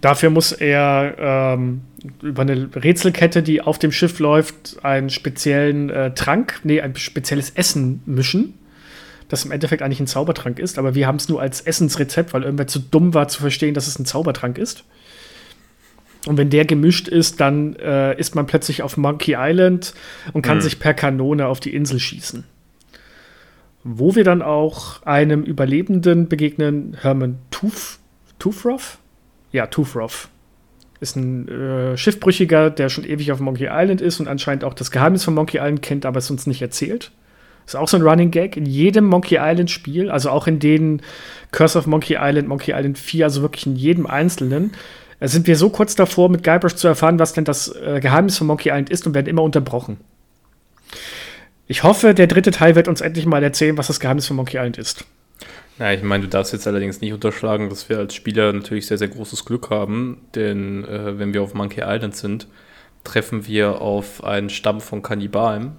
Dafür muss er ähm, über eine Rätselkette, die auf dem Schiff läuft, einen speziellen äh, Trank, nee, ein spezielles Essen mischen das im Endeffekt eigentlich ein Zaubertrank ist, aber wir haben es nur als Essensrezept, weil irgendwer zu dumm war zu verstehen, dass es ein Zaubertrank ist. Und wenn der gemischt ist, dann äh, ist man plötzlich auf Monkey Island und kann mhm. sich per Kanone auf die Insel schießen. Wo wir dann auch einem Überlebenden begegnen, Herman Tooth, Toothroff? Ja, Toothroff. Ist ein äh, Schiffbrüchiger, der schon ewig auf Monkey Island ist und anscheinend auch das Geheimnis von Monkey Island kennt, aber es uns nicht erzählt. Ist auch so ein Running Gag in jedem Monkey Island Spiel, also auch in denen Curse of Monkey Island, Monkey Island 4, also wirklich in jedem einzelnen. Sind wir so kurz davor, mit Guybrush zu erfahren, was denn das äh, Geheimnis von Monkey Island ist und werden immer unterbrochen. Ich hoffe, der dritte Teil wird uns endlich mal erzählen, was das Geheimnis von Monkey Island ist. Ja, ich meine, du darfst jetzt allerdings nicht unterschlagen, dass wir als Spieler natürlich sehr, sehr großes Glück haben, denn äh, wenn wir auf Monkey Island sind, treffen wir auf einen Stamm von Kannibalen,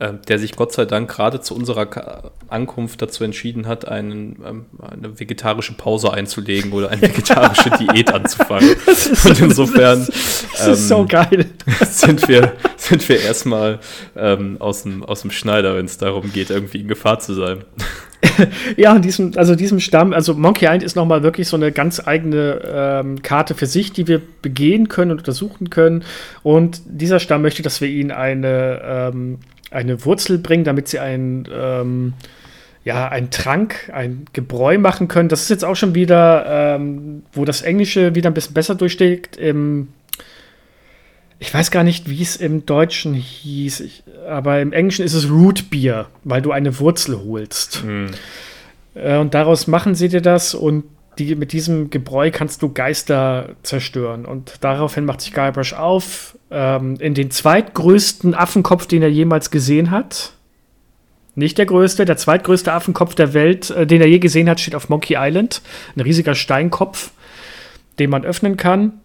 der sich Gott sei Dank gerade zu unserer Ankunft dazu entschieden hat, einen, ähm, eine vegetarische Pause einzulegen oder eine vegetarische Diät anzufangen. Und insofern das ist so ähm, sind wir, sind wir erstmal ähm, aus, dem, aus dem Schneider, wenn es darum geht, irgendwie in Gefahr zu sein. ja, diesem, also diesem Stamm, also Monkey Island ist nochmal wirklich so eine ganz eigene ähm, Karte für sich, die wir begehen können und untersuchen können. Und dieser Stamm möchte, dass wir ihnen eine ähm, eine Wurzel bringen, damit sie ein, ähm, ja, einen Trank, ein Gebräu machen können. Das ist jetzt auch schon wieder, ähm, wo das Englische wieder ein bisschen besser durchsteht. Im, ich weiß gar nicht, wie es im Deutschen hieß, ich, aber im Englischen ist es Root Beer, weil du eine Wurzel holst. Mhm. Äh, und daraus machen sie dir das und die, mit diesem Gebräu kannst du Geister zerstören. Und daraufhin macht sich Guybrush auf ähm, in den zweitgrößten Affenkopf, den er jemals gesehen hat. Nicht der größte, der zweitgrößte Affenkopf der Welt, äh, den er je gesehen hat, steht auf Monkey Island. Ein riesiger Steinkopf, den man öffnen kann.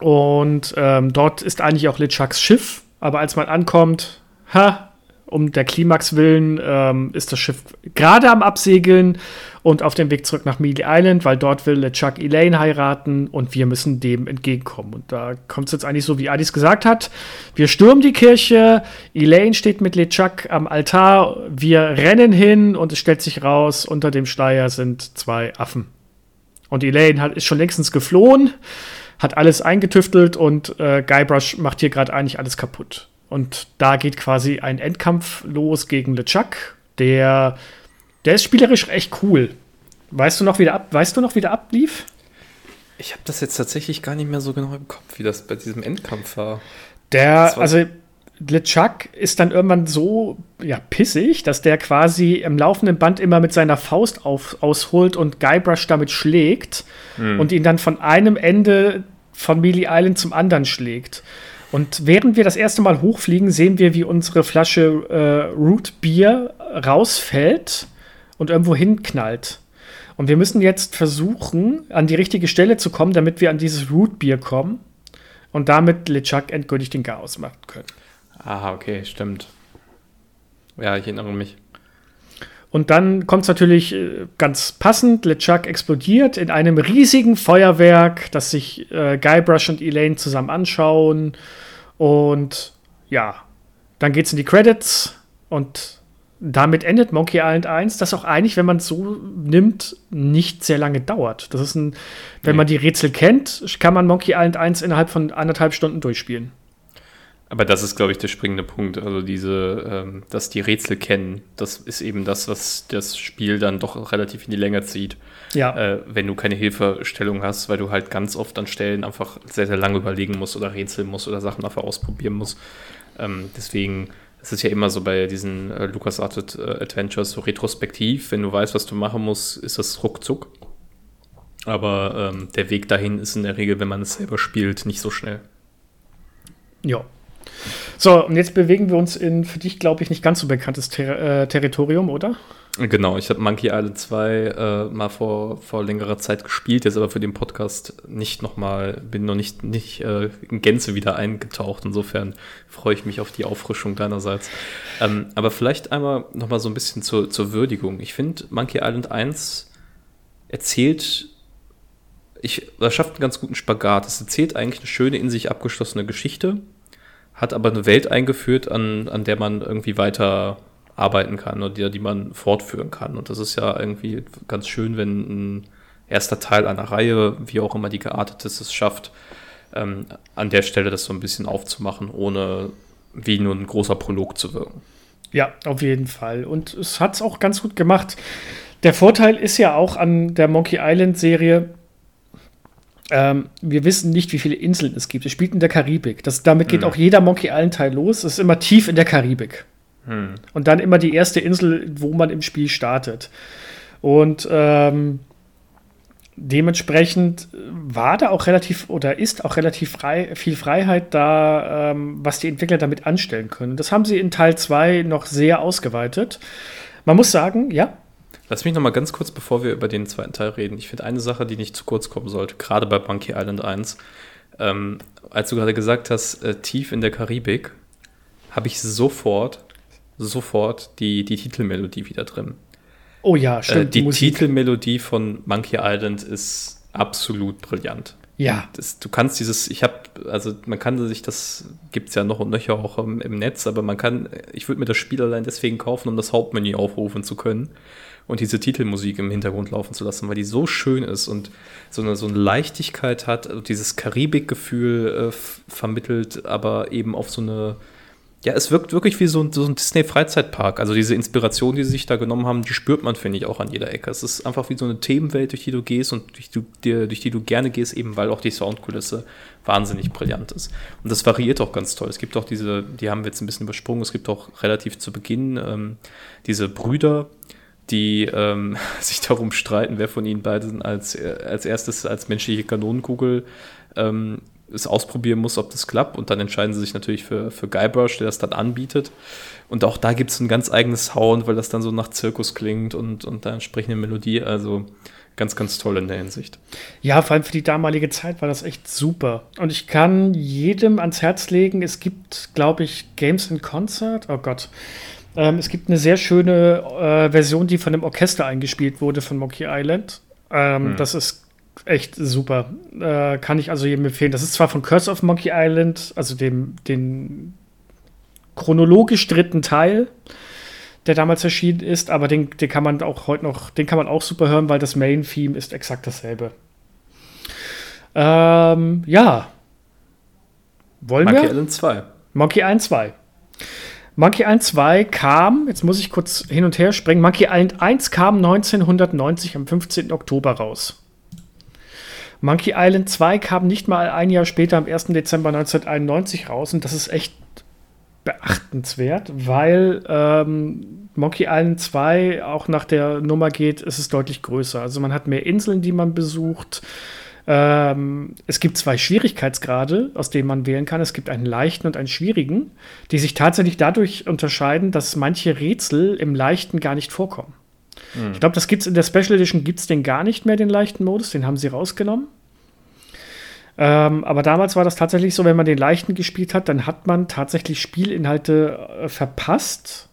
Und ähm, dort ist eigentlich auch LeChucks Schiff. Aber als man ankommt, ha, um der Klimax willen ähm, ist das Schiff gerade am Absegeln und auf dem Weg zurück nach Mealy Island, weil dort will Chuck Elaine heiraten und wir müssen dem entgegenkommen. Und da kommt es jetzt eigentlich so, wie Adis gesagt hat. Wir stürmen die Kirche, Elaine steht mit LeChuck am Altar, wir rennen hin und es stellt sich raus, unter dem Schleier sind zwei Affen. Und Elaine hat, ist schon längstens geflohen, hat alles eingetüftelt und äh, Guybrush macht hier gerade eigentlich alles kaputt. Und da geht quasi ein Endkampf los gegen LeChuck Der, der ist spielerisch echt cool. Weißt du noch, wie der, ab, weißt du noch, wie der ablief? Ich habe das jetzt tatsächlich gar nicht mehr so genau im Kopf, wie das bei diesem Endkampf war. Der, war also LeChuck ist dann irgendwann so ja, pissig, dass der quasi im laufenden Band immer mit seiner Faust auf, ausholt und Guybrush damit schlägt mhm. und ihn dann von einem Ende von Mealy Island zum anderen schlägt. Und während wir das erste Mal hochfliegen, sehen wir, wie unsere Flasche äh, Root Beer rausfällt und irgendwo hinknallt. Und wir müssen jetzt versuchen, an die richtige Stelle zu kommen, damit wir an dieses Root Beer kommen und damit LeChuck endgültig den Chaos machen können. Aha, okay, stimmt. Ja, ich erinnere mich. Und dann kommt es natürlich äh, ganz passend, LeChuck explodiert in einem riesigen Feuerwerk, das sich äh, Guybrush und Elaine zusammen anschauen. Und ja, dann geht's in die Credits und damit endet Monkey Island 1, das auch eigentlich, wenn man es so nimmt, nicht sehr lange dauert. Das ist ein, wenn nee. man die Rätsel kennt, kann man Monkey Island 1 innerhalb von anderthalb Stunden durchspielen. Aber das ist, glaube ich, der springende Punkt. Also diese, ähm, dass die Rätsel kennen, das ist eben das, was das Spiel dann doch relativ in die Länge zieht. Ja. Äh, wenn du keine Hilfestellung hast, weil du halt ganz oft an Stellen einfach sehr, sehr lange überlegen musst oder rätseln musst oder Sachen einfach ausprobieren musst. Ähm, deswegen es ist ja immer so bei diesen äh, LucasArts äh, Adventures so retrospektiv. Wenn du weißt, was du machen musst, ist das ruckzuck. Aber ähm, der Weg dahin ist in der Regel, wenn man es selber spielt, nicht so schnell. Ja, so, und jetzt bewegen wir uns in für dich, glaube ich, nicht ganz so bekanntes Ter äh, Territorium, oder? Genau, ich habe Monkey Island 2 äh, mal vor, vor längerer Zeit gespielt, jetzt aber für den Podcast nicht nochmal, bin noch nicht, nicht äh, in Gänze wieder eingetaucht. Insofern freue ich mich auf die Auffrischung deinerseits. Ähm, aber vielleicht einmal nochmal so ein bisschen zur, zur Würdigung. Ich finde, Monkey Island 1 erzählt ich, das schafft einen ganz guten Spagat. Es erzählt eigentlich eine schöne, in sich abgeschlossene Geschichte, hat aber eine Welt eingeführt, an, an der man irgendwie weiter arbeiten kann und die, die man fortführen kann. Und das ist ja irgendwie ganz schön, wenn ein erster Teil einer Reihe, wie auch immer die geartet ist, es schafft, ähm, an der Stelle das so ein bisschen aufzumachen, ohne wie nur ein großer Prolog zu wirken. Ja, auf jeden Fall. Und es hat es auch ganz gut gemacht. Der Vorteil ist ja auch an der Monkey Island Serie, ähm, wir wissen nicht, wie viele Inseln es gibt. Es spielt in der Karibik. Das, damit geht hm. auch jeder Monkey Island-Teil los. Es ist immer tief in der Karibik. Hm. Und dann immer die erste Insel, wo man im Spiel startet. Und ähm, dementsprechend war da auch relativ oder ist auch relativ frei, viel Freiheit da, ähm, was die Entwickler damit anstellen können. Das haben sie in Teil 2 noch sehr ausgeweitet. Man muss sagen, ja, Lass mich noch mal ganz kurz, bevor wir über den zweiten Teil reden. Ich finde eine Sache, die nicht zu kurz kommen sollte, gerade bei Monkey Island 1. Ähm, als du gerade gesagt hast, äh, tief in der Karibik, habe ich sofort, sofort die, die Titelmelodie wieder drin. Oh ja, stimmt. Äh, die, die Titelmelodie von Monkey Island ist absolut brillant. Ja. Das, du kannst dieses, ich habe, also man kann sich das, gibt es ja noch und nöcher auch im, im Netz, aber man kann, ich würde mir das Spiel allein deswegen kaufen, um das Hauptmenü aufrufen zu können und diese Titelmusik im Hintergrund laufen zu lassen, weil die so schön ist und so eine, so eine Leichtigkeit hat, also dieses Karibikgefühl äh, vermittelt, aber eben auf so eine, ja, es wirkt wirklich wie so ein, so ein Disney-Freizeitpark. Also diese Inspiration, die sie sich da genommen haben, die spürt man, finde ich, auch an jeder Ecke. Es ist einfach wie so eine Themenwelt, durch die du gehst und durch, du, die, durch die du gerne gehst, eben weil auch die Soundkulisse wahnsinnig brillant ist. Und das variiert auch ganz toll. Es gibt auch diese, die haben wir jetzt ein bisschen übersprungen, es gibt auch relativ zu Beginn ähm, diese Brüder, die ähm, sich darum streiten, wer von ihnen beiden als, als erstes als menschliche Kanonenkugel ähm, es ausprobieren muss, ob das klappt. Und dann entscheiden sie sich natürlich für, für Guybrush, der das dann anbietet. Und auch da gibt es ein ganz eigenes Sound, weil das dann so nach Zirkus klingt und, und da entsprechende Melodie. Also ganz, ganz toll in der Hinsicht. Ja, vor allem für die damalige Zeit war das echt super. Und ich kann jedem ans Herz legen, es gibt, glaube ich, Games in Concert. Oh Gott. Ähm, es gibt eine sehr schöne äh, Version, die von dem Orchester eingespielt wurde von Monkey Island. Ähm, hm. Das ist echt super. Äh, kann ich also jedem empfehlen. Das ist zwar von Curse of Monkey Island, also dem den chronologisch dritten Teil, der damals erschienen ist, aber den, den kann man auch heute noch, den kann man auch super hören, weil das Main-Theme ist exakt dasselbe. Ähm, ja. Wollen Monkey wir? Monkey Island 2. Monkey Island 2. Monkey Island 2 kam, jetzt muss ich kurz hin und her springen. Monkey Island 1 kam 1990 am 15. Oktober raus. Monkey Island 2 kam nicht mal ein Jahr später, am 1. Dezember 1991 raus. Und das ist echt beachtenswert, weil ähm, Monkey Island 2 auch nach der Nummer geht, ist es deutlich größer. Also man hat mehr Inseln, die man besucht. Ähm, es gibt zwei Schwierigkeitsgrade, aus denen man wählen kann. Es gibt einen leichten und einen schwierigen, die sich tatsächlich dadurch unterscheiden, dass manche Rätsel im leichten gar nicht vorkommen. Hm. Ich glaube, das gibt es in der Special Edition, gibt es den gar nicht mehr, den leichten Modus, den haben sie rausgenommen. Ähm, aber damals war das tatsächlich so, wenn man den leichten gespielt hat, dann hat man tatsächlich Spielinhalte äh, verpasst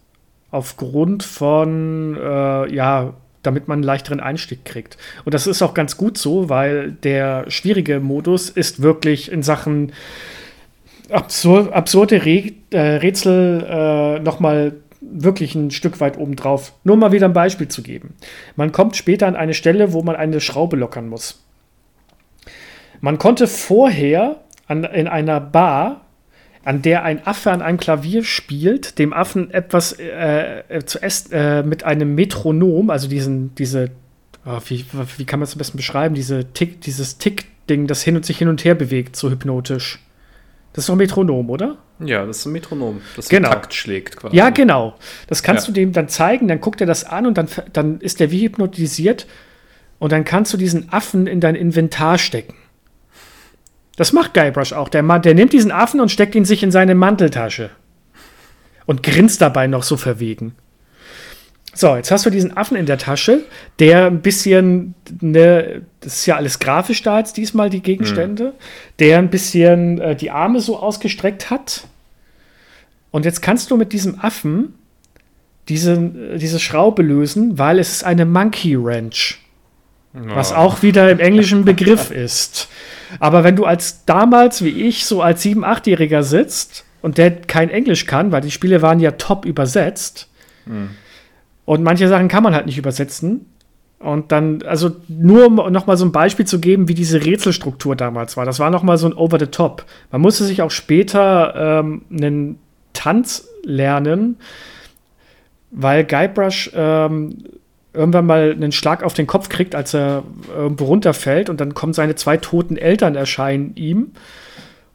aufgrund von, äh, ja, damit man einen leichteren Einstieg kriegt. Und das ist auch ganz gut so, weil der schwierige Modus ist wirklich in Sachen absur absurde Re äh, Rätsel äh, nochmal wirklich ein Stück weit obendrauf. Nur mal wieder ein Beispiel zu geben. Man kommt später an eine Stelle, wo man eine Schraube lockern muss. Man konnte vorher an, in einer Bar an der ein Affe an einem Klavier spielt, dem Affen etwas äh, äh zu essen äh, mit einem Metronom, also diesen, diese, oh, wie, wie kann man es am besten beschreiben, diese Tick, dieses Tick-Ding, das hin und sich hin und her bewegt, so hypnotisch. Das ist doch ein Metronom, oder? Ja, das ist ein Metronom, das genau. Takt schlägt quasi. Ja, genau. Das kannst ja. du dem dann zeigen, dann guckt er das an und dann, dann ist der wie hypnotisiert und dann kannst du diesen Affen in dein Inventar stecken. Das macht Guybrush auch. Der, der nimmt diesen Affen und steckt ihn sich in seine Manteltasche. Und grinst dabei noch so verwegen. So, jetzt hast du diesen Affen in der Tasche, der ein bisschen, ne, das ist ja alles grafisch da jetzt diesmal, die Gegenstände, mhm. der ein bisschen äh, die Arme so ausgestreckt hat. Und jetzt kannst du mit diesem Affen diese, äh, diese Schraube lösen, weil es ist eine Monkey Wrench. Oh. Was auch wieder im englischen Begriff ist. Aber wenn du als damals, wie ich, so als 7-, 8-Jähriger sitzt und der kein Englisch kann, weil die Spiele waren ja top übersetzt mhm. und manche Sachen kann man halt nicht übersetzen. Und dann, also nur um noch mal so ein Beispiel zu geben, wie diese Rätselstruktur damals war. Das war noch mal so ein Over the Top. Man musste sich auch später ähm, einen Tanz lernen, weil Guybrush ähm, irgendwann mal einen Schlag auf den Kopf kriegt, als er irgendwo runterfällt und dann kommen seine zwei toten Eltern erscheinen ihm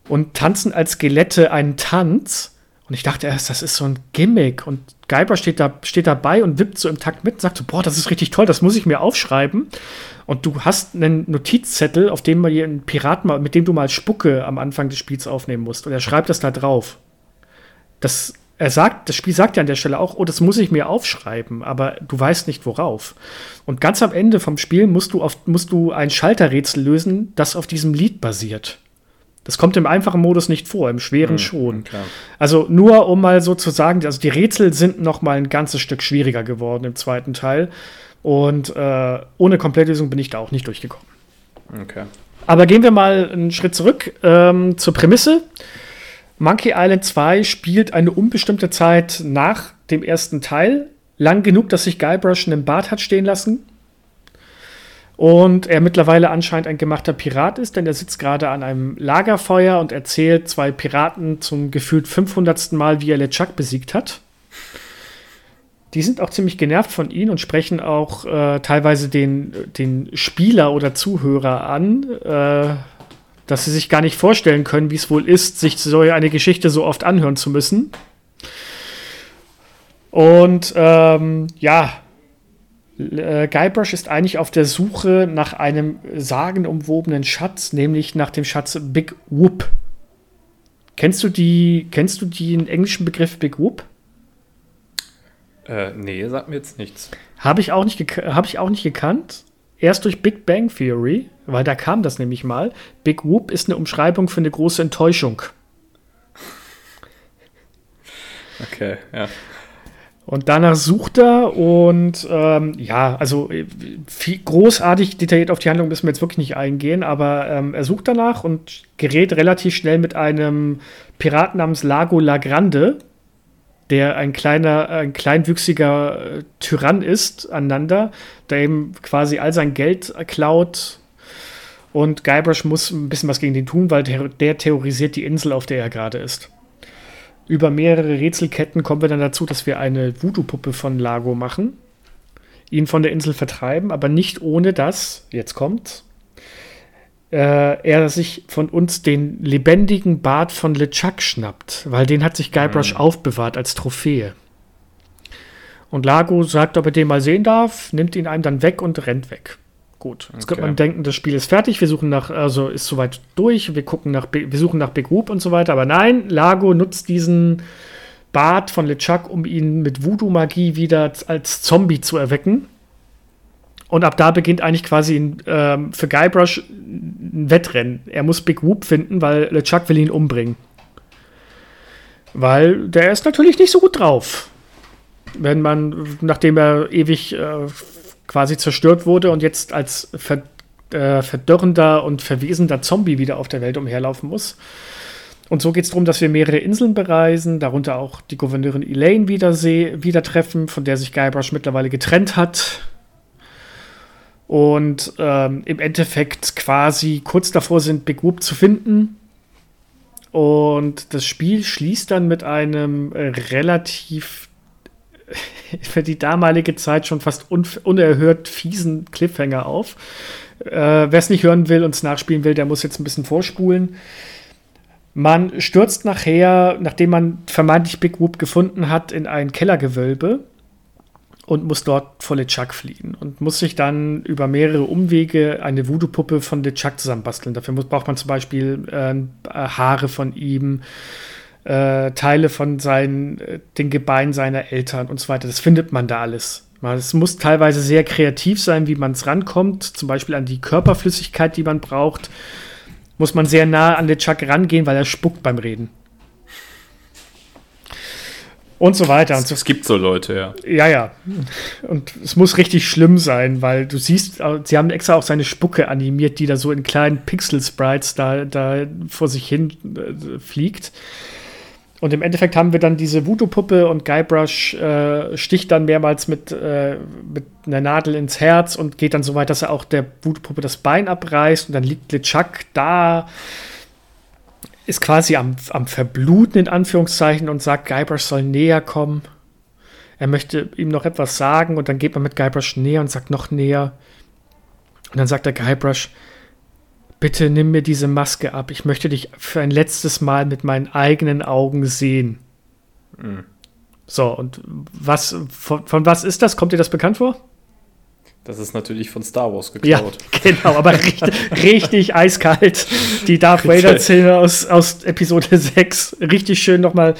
und tanzen als Skelette einen Tanz. Und ich dachte erst, das ist so ein Gimmick. Und Geiber steht, da, steht dabei und wippt so im Takt mit und sagt so, boah, das ist richtig toll, das muss ich mir aufschreiben. Und du hast einen Notizzettel, auf dem man einen Piraten, mit dem du mal Spucke am Anfang des Spiels aufnehmen musst. Und er schreibt das da drauf. Das er sagt, das Spiel sagt ja an der Stelle auch, oh, das muss ich mir aufschreiben, aber du weißt nicht worauf. Und ganz am Ende vom Spiel musst du, auf, musst du ein Schalterrätsel lösen, das auf diesem Lied basiert. Das kommt im einfachen Modus nicht vor, im schweren mhm, schon. Klar. Also nur um mal so zu sagen, also die Rätsel sind noch mal ein ganzes Stück schwieriger geworden im zweiten Teil. Und äh, ohne Komplettlösung bin ich da auch nicht durchgekommen. Okay. Aber gehen wir mal einen Schritt zurück ähm, zur Prämisse. Monkey Island 2 spielt eine unbestimmte Zeit nach dem ersten Teil. Lang genug, dass sich Guybrush einen Bart hat stehen lassen. Und er mittlerweile anscheinend ein gemachter Pirat ist, denn er sitzt gerade an einem Lagerfeuer und erzählt zwei Piraten zum gefühlt 500. Mal, wie er LeChuck besiegt hat. Die sind auch ziemlich genervt von ihm und sprechen auch äh, teilweise den, den Spieler oder Zuhörer an. Äh, dass sie sich gar nicht vorstellen können, wie es wohl ist, sich so eine Geschichte so oft anhören zu müssen. Und ähm, ja, äh, Guybrush ist eigentlich auf der Suche nach einem sagenumwobenen Schatz, nämlich nach dem Schatz Big Whoop. Kennst du die, kennst du den englischen Begriff Big Whoop? Äh, nee, sagt mir jetzt nichts. Habe ich, auch nicht hab ich auch nicht gekannt. Erst durch Big Bang Theory, weil da kam das nämlich mal. Big Whoop ist eine Umschreibung für eine große Enttäuschung. Okay, ja. Und danach sucht er und ähm, ja, also viel, großartig detailliert auf die Handlung müssen wir jetzt wirklich nicht eingehen, aber ähm, er sucht danach und gerät relativ schnell mit einem Piraten namens Lago La Grande, der ein kleiner, ein kleinwüchsiger äh, Tyrann ist, aneinander, der ihm quasi all sein Geld klaut. Und Guybrush muss ein bisschen was gegen den tun, weil der, der terrorisiert die Insel, auf der er gerade ist. über mehrere Rätselketten kommen wir dann dazu, dass wir eine Voodoo-Puppe von Lago machen, ihn von der Insel vertreiben, aber nicht ohne dass, jetzt kommt, äh, er sich von uns den lebendigen Bart von LeChuck schnappt, weil den hat sich Guybrush mhm. aufbewahrt als Trophäe. Und Lago sagt, ob er den mal sehen darf, nimmt ihn einem dann weg und rennt weg. Gut, jetzt okay. könnte man denken, das Spiel ist fertig, wir suchen nach, also ist soweit durch, wir gucken nach, wir suchen nach Big Whoop und so weiter, aber nein, Lago nutzt diesen Bart von LeChuck, um ihn mit Voodoo-Magie wieder als Zombie zu erwecken. Und ab da beginnt eigentlich quasi ein, ähm, für Guybrush ein Wettrennen. Er muss Big Whoop finden, weil LeChuck will ihn umbringen. Weil der ist natürlich nicht so gut drauf. Wenn man, nachdem er ewig äh, quasi zerstört wurde und jetzt als ver, äh, verdörrender und verwesender Zombie wieder auf der Welt umherlaufen muss. Und so geht es darum, dass wir mehrere Inseln bereisen, darunter auch die Gouverneurin Elaine wieder, wieder treffen, von der sich Guybrush mittlerweile getrennt hat. Und ähm, im Endeffekt quasi kurz davor sind, Big Whoop zu finden. Und das Spiel schließt dann mit einem äh, relativ für die damalige Zeit schon fast un unerhört fiesen Cliffhanger auf. Äh, Wer es nicht hören will und es nachspielen will, der muss jetzt ein bisschen vorspulen. Man stürzt nachher, nachdem man vermeintlich Big Whoop gefunden hat, in ein Kellergewölbe und muss dort vor LeChuck fliehen und muss sich dann über mehrere Umwege eine Voodoo-Puppe von LeChuck zusammenbasteln. Dafür muss, braucht man zum Beispiel äh, Haare von ihm, äh, Teile von seinen, äh, den Gebeinen seiner Eltern und so weiter. Das findet man da alles. Es muss teilweise sehr kreativ sein, wie man es rankommt, zum Beispiel an die Körperflüssigkeit, die man braucht. Muss man sehr nah an den Chuck rangehen, weil er spuckt beim Reden. Und so weiter. Es, und so. es gibt so Leute, ja. Ja, ja. Und es muss richtig schlimm sein, weil du siehst, sie haben extra auch seine Spucke animiert, die da so in kleinen Pixel-Sprites da, da vor sich hin äh, fliegt. Und im Endeffekt haben wir dann diese Voodoo-Puppe und Guybrush äh, sticht dann mehrmals mit, äh, mit einer Nadel ins Herz und geht dann so weit, dass er auch der Voodoo-Puppe das Bein abreißt und dann liegt LeChuck da, ist quasi am, am Verbluten in Anführungszeichen und sagt, Guybrush soll näher kommen. Er möchte ihm noch etwas sagen und dann geht man mit Guybrush näher und sagt noch näher. Und dann sagt der Guybrush, bitte nimm mir diese Maske ab. Ich möchte dich für ein letztes Mal mit meinen eigenen Augen sehen. Mhm. So, und was, von, von, was ist das? Kommt dir das bekannt vor? Das ist natürlich von Star Wars geklaut. Ja, genau, aber richtig, richtig eiskalt. Die Darth Vader-Szene aus, aus Episode 6. Richtig schön nochmal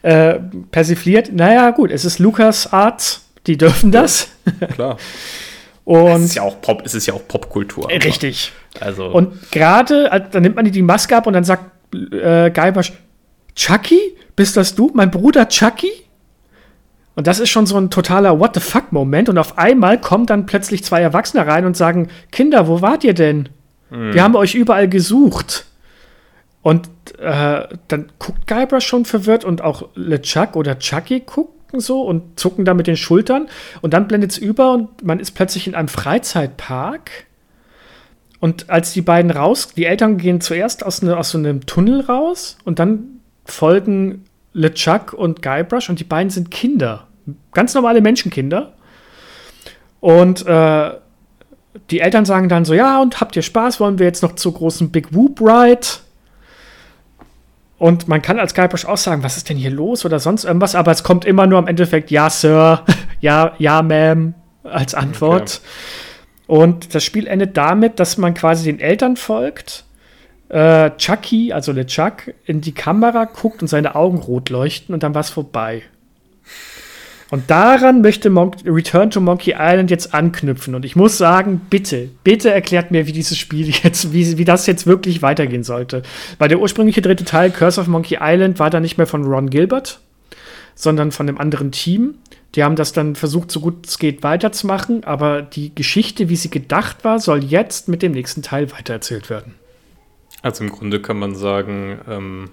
äh, persifliert. Naja, gut, es ist Lukas Art. Die dürfen das. Ja, klar. Und es ist ja auch Pop, es ist ja auch Popkultur. Richtig. Also. Und gerade, äh, dann nimmt man die Maske ab und dann sagt äh, Guybrush, Chucky? Bist das du? Mein Bruder Chucky? Und das ist schon so ein totaler What the fuck-Moment. Und auf einmal kommen dann plötzlich zwei Erwachsene rein und sagen: Kinder, wo wart ihr denn? Mhm. Wir haben euch überall gesucht. Und äh, dann guckt Guybrush schon verwirrt und auch LeChuck oder Chucky gucken so und zucken da mit den Schultern. Und dann blendet es über und man ist plötzlich in einem Freizeitpark. Und als die beiden raus, die Eltern gehen zuerst aus, ne, aus so einem Tunnel raus und dann folgen LeChuck und Guybrush und die beiden sind Kinder. Ganz normale Menschenkinder. Und äh, die Eltern sagen dann so: Ja, und habt ihr Spaß? Wollen wir jetzt noch zur großen Big Whoop Ride? Und man kann als Guybrush auch sagen: Was ist denn hier los oder sonst irgendwas? Aber es kommt immer nur am Endeffekt: Ja, Sir, ja, ja, Ma'am, als Antwort. Okay. Und das Spiel endet damit, dass man quasi den Eltern folgt, äh, Chucky, also der Chuck, in die Kamera guckt und seine Augen rot leuchten und dann war es vorbei. Und daran möchte Mon Return to Monkey Island jetzt anknüpfen. Und ich muss sagen, bitte, bitte erklärt mir, wie dieses Spiel jetzt, wie, wie das jetzt wirklich weitergehen sollte. Weil der ursprüngliche dritte Teil, Curse of Monkey Island, war da nicht mehr von Ron Gilbert, sondern von einem anderen Team. Die haben das dann versucht, so gut es geht, weiterzumachen, aber die Geschichte, wie sie gedacht war, soll jetzt mit dem nächsten Teil weitererzählt werden. Also im Grunde kann man sagen, ähm,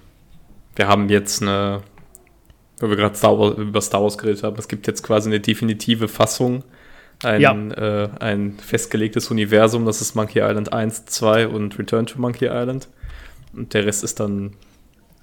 wir haben jetzt eine, weil wir gerade über Star Wars geredet haben, es gibt jetzt quasi eine definitive Fassung, ein, ja. äh, ein festgelegtes Universum, das ist Monkey Island 1, 2 und Return to Monkey Island. Und der Rest ist dann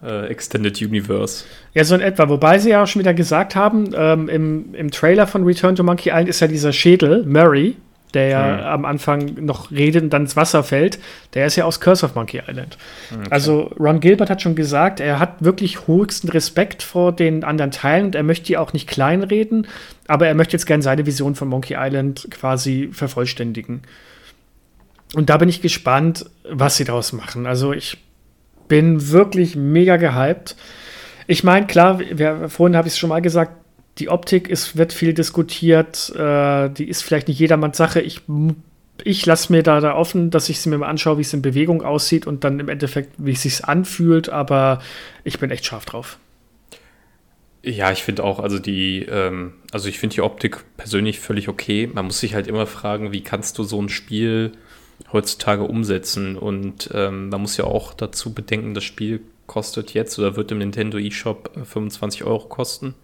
äh, Extended Universe. Ja, so in etwa. Wobei sie ja auch schon wieder gesagt haben, ähm, im, im Trailer von Return to Monkey Island ist ja dieser Schädel, Murray, der ja mhm. am Anfang noch redet und dann ins Wasser fällt, der ist ja aus Curse of Monkey Island. Okay. Also Ron Gilbert hat schon gesagt, er hat wirklich höchsten Respekt vor den anderen Teilen und er möchte die auch nicht kleinreden, aber er möchte jetzt gerne seine Vision von Monkey Island quasi vervollständigen. Und da bin ich gespannt, was sie daraus machen. Also ich bin wirklich mega gehypt. Ich meine, klar, wir, vorhin habe ich es schon mal gesagt, die Optik ist, wird viel diskutiert, äh, die ist vielleicht nicht jedermanns Sache. Ich, ich lasse mir da, da offen, dass ich sie mir mal anschaue, wie es in Bewegung aussieht und dann im Endeffekt, wie es sich anfühlt, aber ich bin echt scharf drauf. Ja, ich finde auch, also die, ähm, also ich finde die Optik persönlich völlig okay. Man muss sich halt immer fragen, wie kannst du so ein Spiel heutzutage umsetzen? Und ähm, man muss ja auch dazu bedenken, das Spiel kostet jetzt oder wird im Nintendo eShop 25 äh, Euro kosten.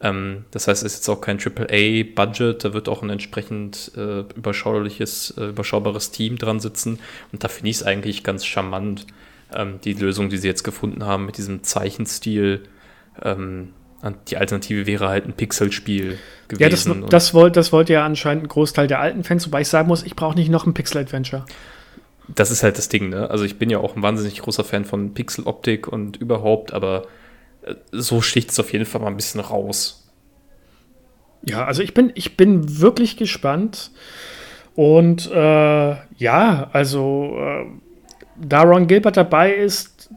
Ähm, das heißt, es ist jetzt auch kein AAA-Budget, da wird auch ein entsprechend äh, überschauliches, äh, überschaubares Team dran sitzen. Und da finde ich es eigentlich ganz charmant, ähm, die Lösung, die sie jetzt gefunden haben mit diesem Zeichenstil. Ähm, die Alternative wäre halt ein Pixelspiel gewesen. Ja, das, das, wollt, das wollte ja anscheinend ein Großteil der alten Fans, wobei ich sagen muss, ich brauche nicht noch ein Pixel-Adventure. Das ist halt das Ding, ne? Also ich bin ja auch ein wahnsinnig großer Fan von Pixel-Optik und überhaupt, aber so sticht es auf jeden Fall mal ein bisschen raus. Ja, also ich bin, ich bin wirklich gespannt. Und äh, ja, also äh, da Ron Gilbert dabei ist,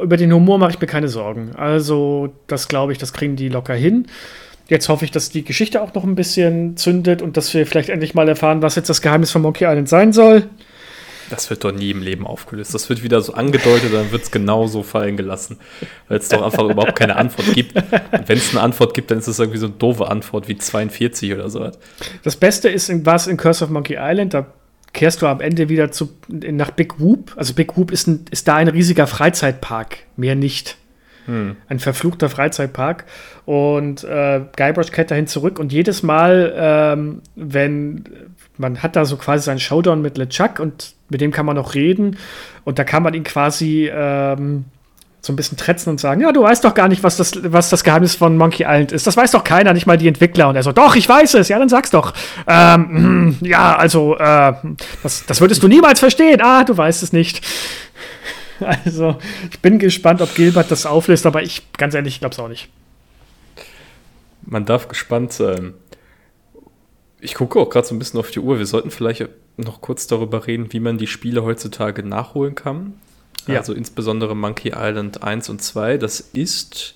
über den Humor mache ich mir keine Sorgen. Also, das glaube ich, das kriegen die locker hin. Jetzt hoffe ich, dass die Geschichte auch noch ein bisschen zündet und dass wir vielleicht endlich mal erfahren, was jetzt das Geheimnis von Monkey Island sein soll. Das wird doch nie im Leben aufgelöst. Das wird wieder so angedeutet, dann wird es genau so fallen gelassen. Weil es doch einfach überhaupt keine Antwort gibt. Und wenn es eine Antwort gibt, dann ist es irgendwie so eine doofe Antwort wie 42 oder so. Das Beste ist, was in Curse of Monkey Island, da kehrst du am Ende wieder zu, nach Big Whoop. Also Big Whoop ist, ein, ist da ein riesiger Freizeitpark, mehr nicht. Hm. Ein verfluchter Freizeitpark. Und äh, Guybrush kehrt dahin zurück und jedes Mal, ähm, wenn man hat da so quasi seinen Showdown mit LeChuck und mit dem kann man noch reden. Und da kann man ihn quasi ähm, so ein bisschen tretzen und sagen, ja, du weißt doch gar nicht, was das, was das Geheimnis von Monkey Island ist. Das weiß doch keiner, nicht mal die Entwickler. Und er so, doch, ich weiß es. Ja, dann sag's doch. Ähm, ja, also, äh, das, das würdest du niemals verstehen. Ah, du weißt es nicht. Also, ich bin gespannt, ob Gilbert das auflöst, aber ich, ganz ehrlich, ich glaube es auch nicht. Man darf gespannt sein. Ich gucke auch gerade so ein bisschen auf die Uhr. Wir sollten vielleicht noch kurz darüber reden, wie man die Spiele heutzutage nachholen kann. Ja. Also insbesondere Monkey Island 1 und 2. Das ist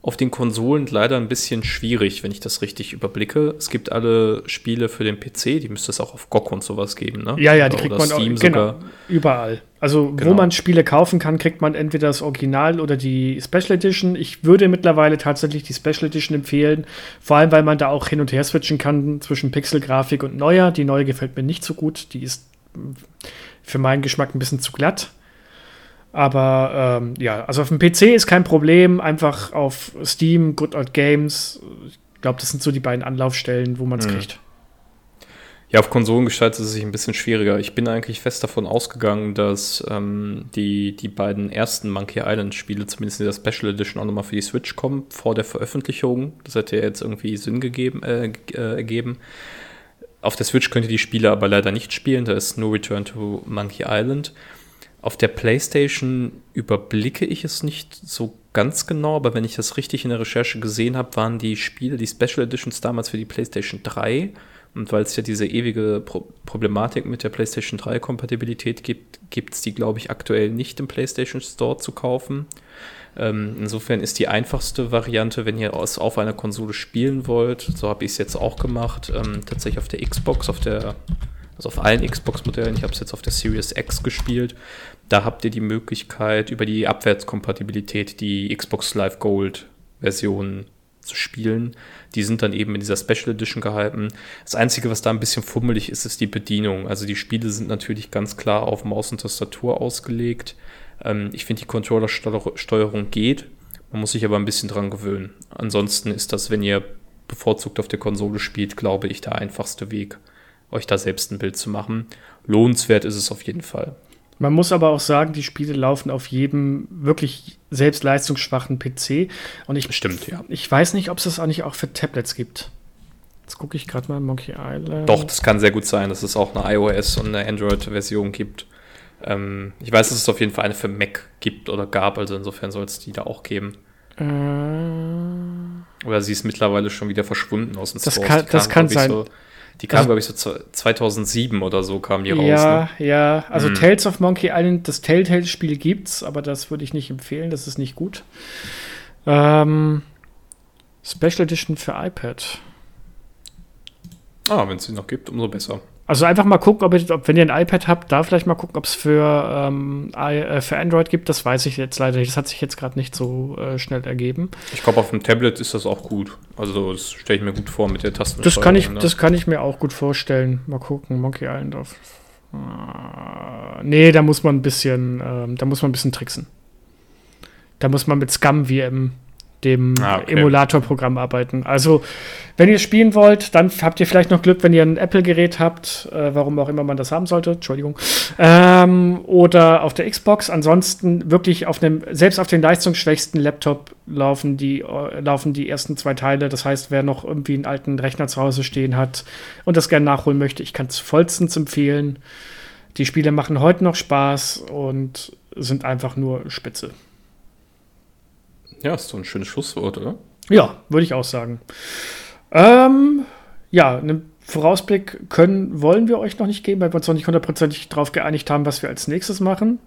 auf den Konsolen leider ein bisschen schwierig, wenn ich das richtig überblicke. Es gibt alle Spiele für den PC, die müsste es auch auf GOG und sowas geben, ne? Ja, ja, die kriegt man Steam auch, genau, überall. Also genau. wo man Spiele kaufen kann, kriegt man entweder das Original oder die Special Edition. Ich würde mittlerweile tatsächlich die Special Edition empfehlen, vor allem weil man da auch hin und her switchen kann zwischen Pixel-Grafik und neuer. Die neue gefällt mir nicht so gut, die ist für meinen Geschmack ein bisschen zu glatt. Aber ähm, ja, also auf dem PC ist kein Problem. Einfach auf Steam, Good Old Games. Ich glaube, das sind so die beiden Anlaufstellen, wo man es mhm. kriegt. Ja, auf Konsolen gestaltet es sich ein bisschen schwieriger. Ich bin eigentlich fest davon ausgegangen, dass ähm, die, die beiden ersten Monkey Island-Spiele, zumindest in der Special Edition, auch nochmal für die Switch kommen, vor der Veröffentlichung. Das hätte ja jetzt irgendwie Sinn gegeben, äh, äh, ergeben. Auf der Switch könnt ihr die Spiele aber leider nicht spielen. Da ist nur Return to Monkey Island. Auf der PlayStation überblicke ich es nicht so ganz genau, aber wenn ich das richtig in der Recherche gesehen habe, waren die Spiele, die Special Editions damals für die PlayStation 3. Und weil es ja diese ewige Pro Problematik mit der PlayStation 3-Kompatibilität gibt, gibt es die, glaube ich, aktuell nicht im PlayStation Store zu kaufen. Ähm, insofern ist die einfachste Variante, wenn ihr es auf einer Konsole spielen wollt, so habe ich es jetzt auch gemacht, ähm, tatsächlich auf der Xbox, auf der also auf allen Xbox-Modellen. Ich habe es jetzt auf der Series X gespielt. Da habt ihr die Möglichkeit, über die Abwärtskompatibilität die Xbox Live Gold Version zu spielen. Die sind dann eben in dieser Special Edition gehalten. Das Einzige, was da ein bisschen fummelig ist, ist die Bedienung. Also die Spiele sind natürlich ganz klar auf Maus und Tastatur ausgelegt. Ähm, ich finde, die Controller-Steuerung geht. Man muss sich aber ein bisschen dran gewöhnen. Ansonsten ist das, wenn ihr bevorzugt auf der Konsole spielt, glaube ich, der einfachste Weg euch da selbst ein Bild zu machen. Lohnenswert ist es auf jeden Fall. Man muss aber auch sagen, die Spiele laufen auf jedem wirklich selbst leistungsschwachen PC. Und ich, Stimmt, ja. ich weiß nicht, ob es das auch nicht auch für Tablets gibt. Jetzt gucke ich gerade mal Monkey Island. Doch, das kann sehr gut sein, dass es auch eine iOS und eine Android-Version gibt. Ähm, ich weiß, dass es auf jeden Fall eine für Mac gibt oder gab, also insofern soll es die da auch geben. Äh, Oder sie ist mittlerweile schon wieder verschwunden aus dem Das Stores. kann- das kann sein. So, die kam, Also- glaube ich, so zu- 2007 oder so kam die raus. ja, Ne? ja. Also Hm. Tales of Monkey Island, das Telltale-Spiel gibt's, aber das würde ich nicht empfehlen. Das ist nicht gut. Ähm, Special Edition für iPad. Ah, wenn es sie noch gibt, umso besser. Also einfach mal gucken, ob, ihr, ob wenn ihr ein iPad habt, da vielleicht mal gucken, ob es für, ähm, äh, für Android gibt. Das weiß ich jetzt leider nicht. Das hat sich jetzt gerade nicht so äh, schnell ergeben. Ich glaube, auf dem Tablet ist das auch gut. Also, das stelle ich mir gut vor mit der Tasten. Das kann, ich, das kann ich mir auch gut vorstellen. Mal gucken, Monkey Island auf. Äh, nee, da muss man ein bisschen, ähm, da muss man ein bisschen tricksen. Da muss man mit Scum VM, dem Ah, okay. Emulatorprogramm, arbeiten. Also, wenn ihr spielen wollt, dann habt ihr vielleicht noch Glück, wenn ihr ein Apple-Gerät habt, äh, warum auch immer man das haben sollte, Entschuldigung. Ähm, oder auf der Xbox. Ansonsten wirklich auf einem, selbst auf den leistungsschwächsten Laptop laufen die, äh, laufen die ersten zwei Teile. Das heißt, wer noch irgendwie einen alten Rechner zu Hause stehen hat und das gerne nachholen möchte, ich kann es vollstens empfehlen. Die Spiele machen heute noch Spaß und sind einfach nur spitze. Ja, ist so ein schönes Schlusswort, oder? Ja, würde ich auch sagen. Ähm, ja, einen Vorausblick können, wollen wir euch noch nicht geben, weil wir uns noch nicht hundertprozentig darauf geeinigt haben, was wir als nächstes machen.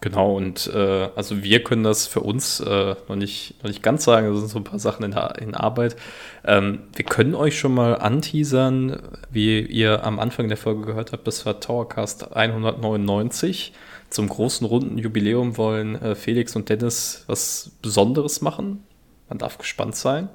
Genau, und äh, also wir können das für uns äh, noch, nicht, noch nicht ganz sagen, das sind so ein paar Sachen in, der, in Arbeit. Ähm, wir können euch schon mal anteasern, wie ihr am Anfang der Folge gehört habt, das war Towercast 199. Zum großen runden Jubiläum wollen äh, Felix und Dennis was Besonderes machen. Man darf gespannt sein.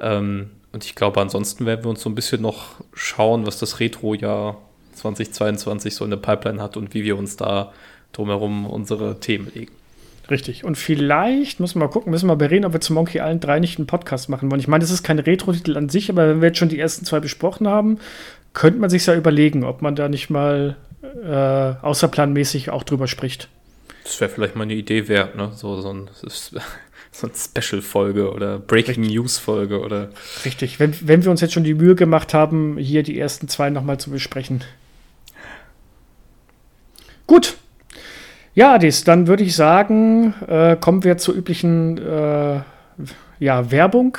Ähm, und ich glaube, ansonsten werden wir uns so ein bisschen noch schauen, was das Retro-Jahr 2022 so in der Pipeline hat und wie wir uns da drumherum unsere Themen legen. Richtig. Und vielleicht müssen wir mal gucken, müssen wir bereden, ob wir zu Monkey Island 3 nicht einen Podcast machen wollen. Ich meine, das ist kein Retro-Titel an sich, aber wenn wir jetzt schon die ersten zwei besprochen haben, könnte man sich ja überlegen, ob man da nicht mal äh, außerplanmäßig auch drüber spricht. Das wäre vielleicht mal eine Idee wert, ne? So, so ein, so ein Special-Folge oder Breaking News-Folge oder. Richtig. Wenn, wenn wir uns jetzt schon die Mühe gemacht haben, hier die ersten zwei nochmal zu besprechen. Gut. Ja, Adis, dann würde ich sagen, äh, kommen wir zur üblichen äh, ja, Werbung.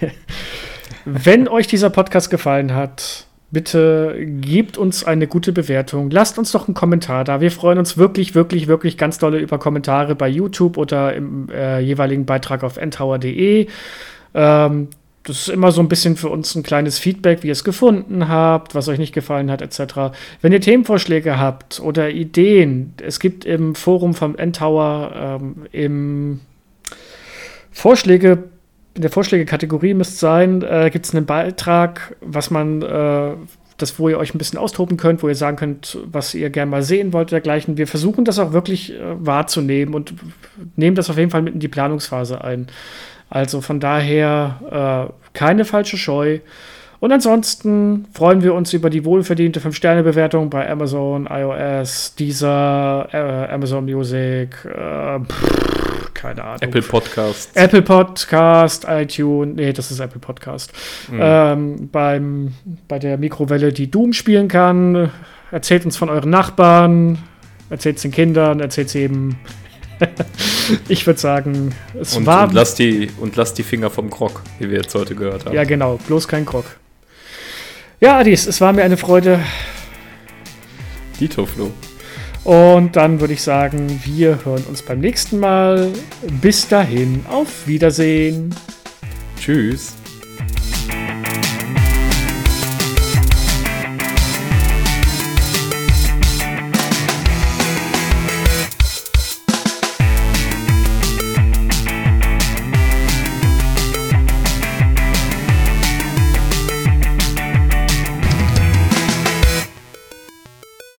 Wenn euch dieser Podcast gefallen hat, bitte gebt uns eine gute Bewertung. Lasst uns doch einen Kommentar da. Wir freuen uns wirklich, wirklich, wirklich ganz dolle über Kommentare bei YouTube oder im äh, jeweiligen Beitrag auf ntower.de. Ähm, das ist immer so ein bisschen für uns ein kleines Feedback, wie ihr es gefunden habt, was euch nicht gefallen hat, etc. Wenn ihr Themenvorschläge habt oder Ideen, es gibt im Forum vom N-Tower ähm, im Vorschläge, in der Vorschläge-Kategorie müsste sein, äh, gibt es einen Beitrag, was man, äh, das, wo ihr euch ein bisschen austoben könnt, wo ihr sagen könnt, was ihr gerne mal sehen wollt, dergleichen. Wir versuchen das auch wirklich äh, wahrzunehmen und nehmen das auf jeden Fall mit in die Planungsphase ein. Also von daher äh, keine falsche Scheu. Und ansonsten freuen wir uns über die wohlverdiente 5-Sterne-Bewertung bei Amazon, iOS, Deezer, äh, Amazon Music, äh, pff, keine Ahnung. Apple Podcast. Apple Podcast, iTunes, nee, das ist Apple Podcast. Mhm. Ähm, beim, bei der Mikrowelle, die Doom spielen kann. Erzählt uns von euren Nachbarn, erzählt es den Kindern, erzählt es eben. ich würde sagen, es Und, war. und, lasst die, und lasst die Finger vom Krog, wie wir jetzt heute gehört haben. ja, genau, bloß kein Krog. Ja, Adis, es war mir eine Freude. Dito Flo. Und dann würde ich sagen, wir hören uns beim nächsten Mal. Bis dahin, auf Wiedersehen. Tschüss.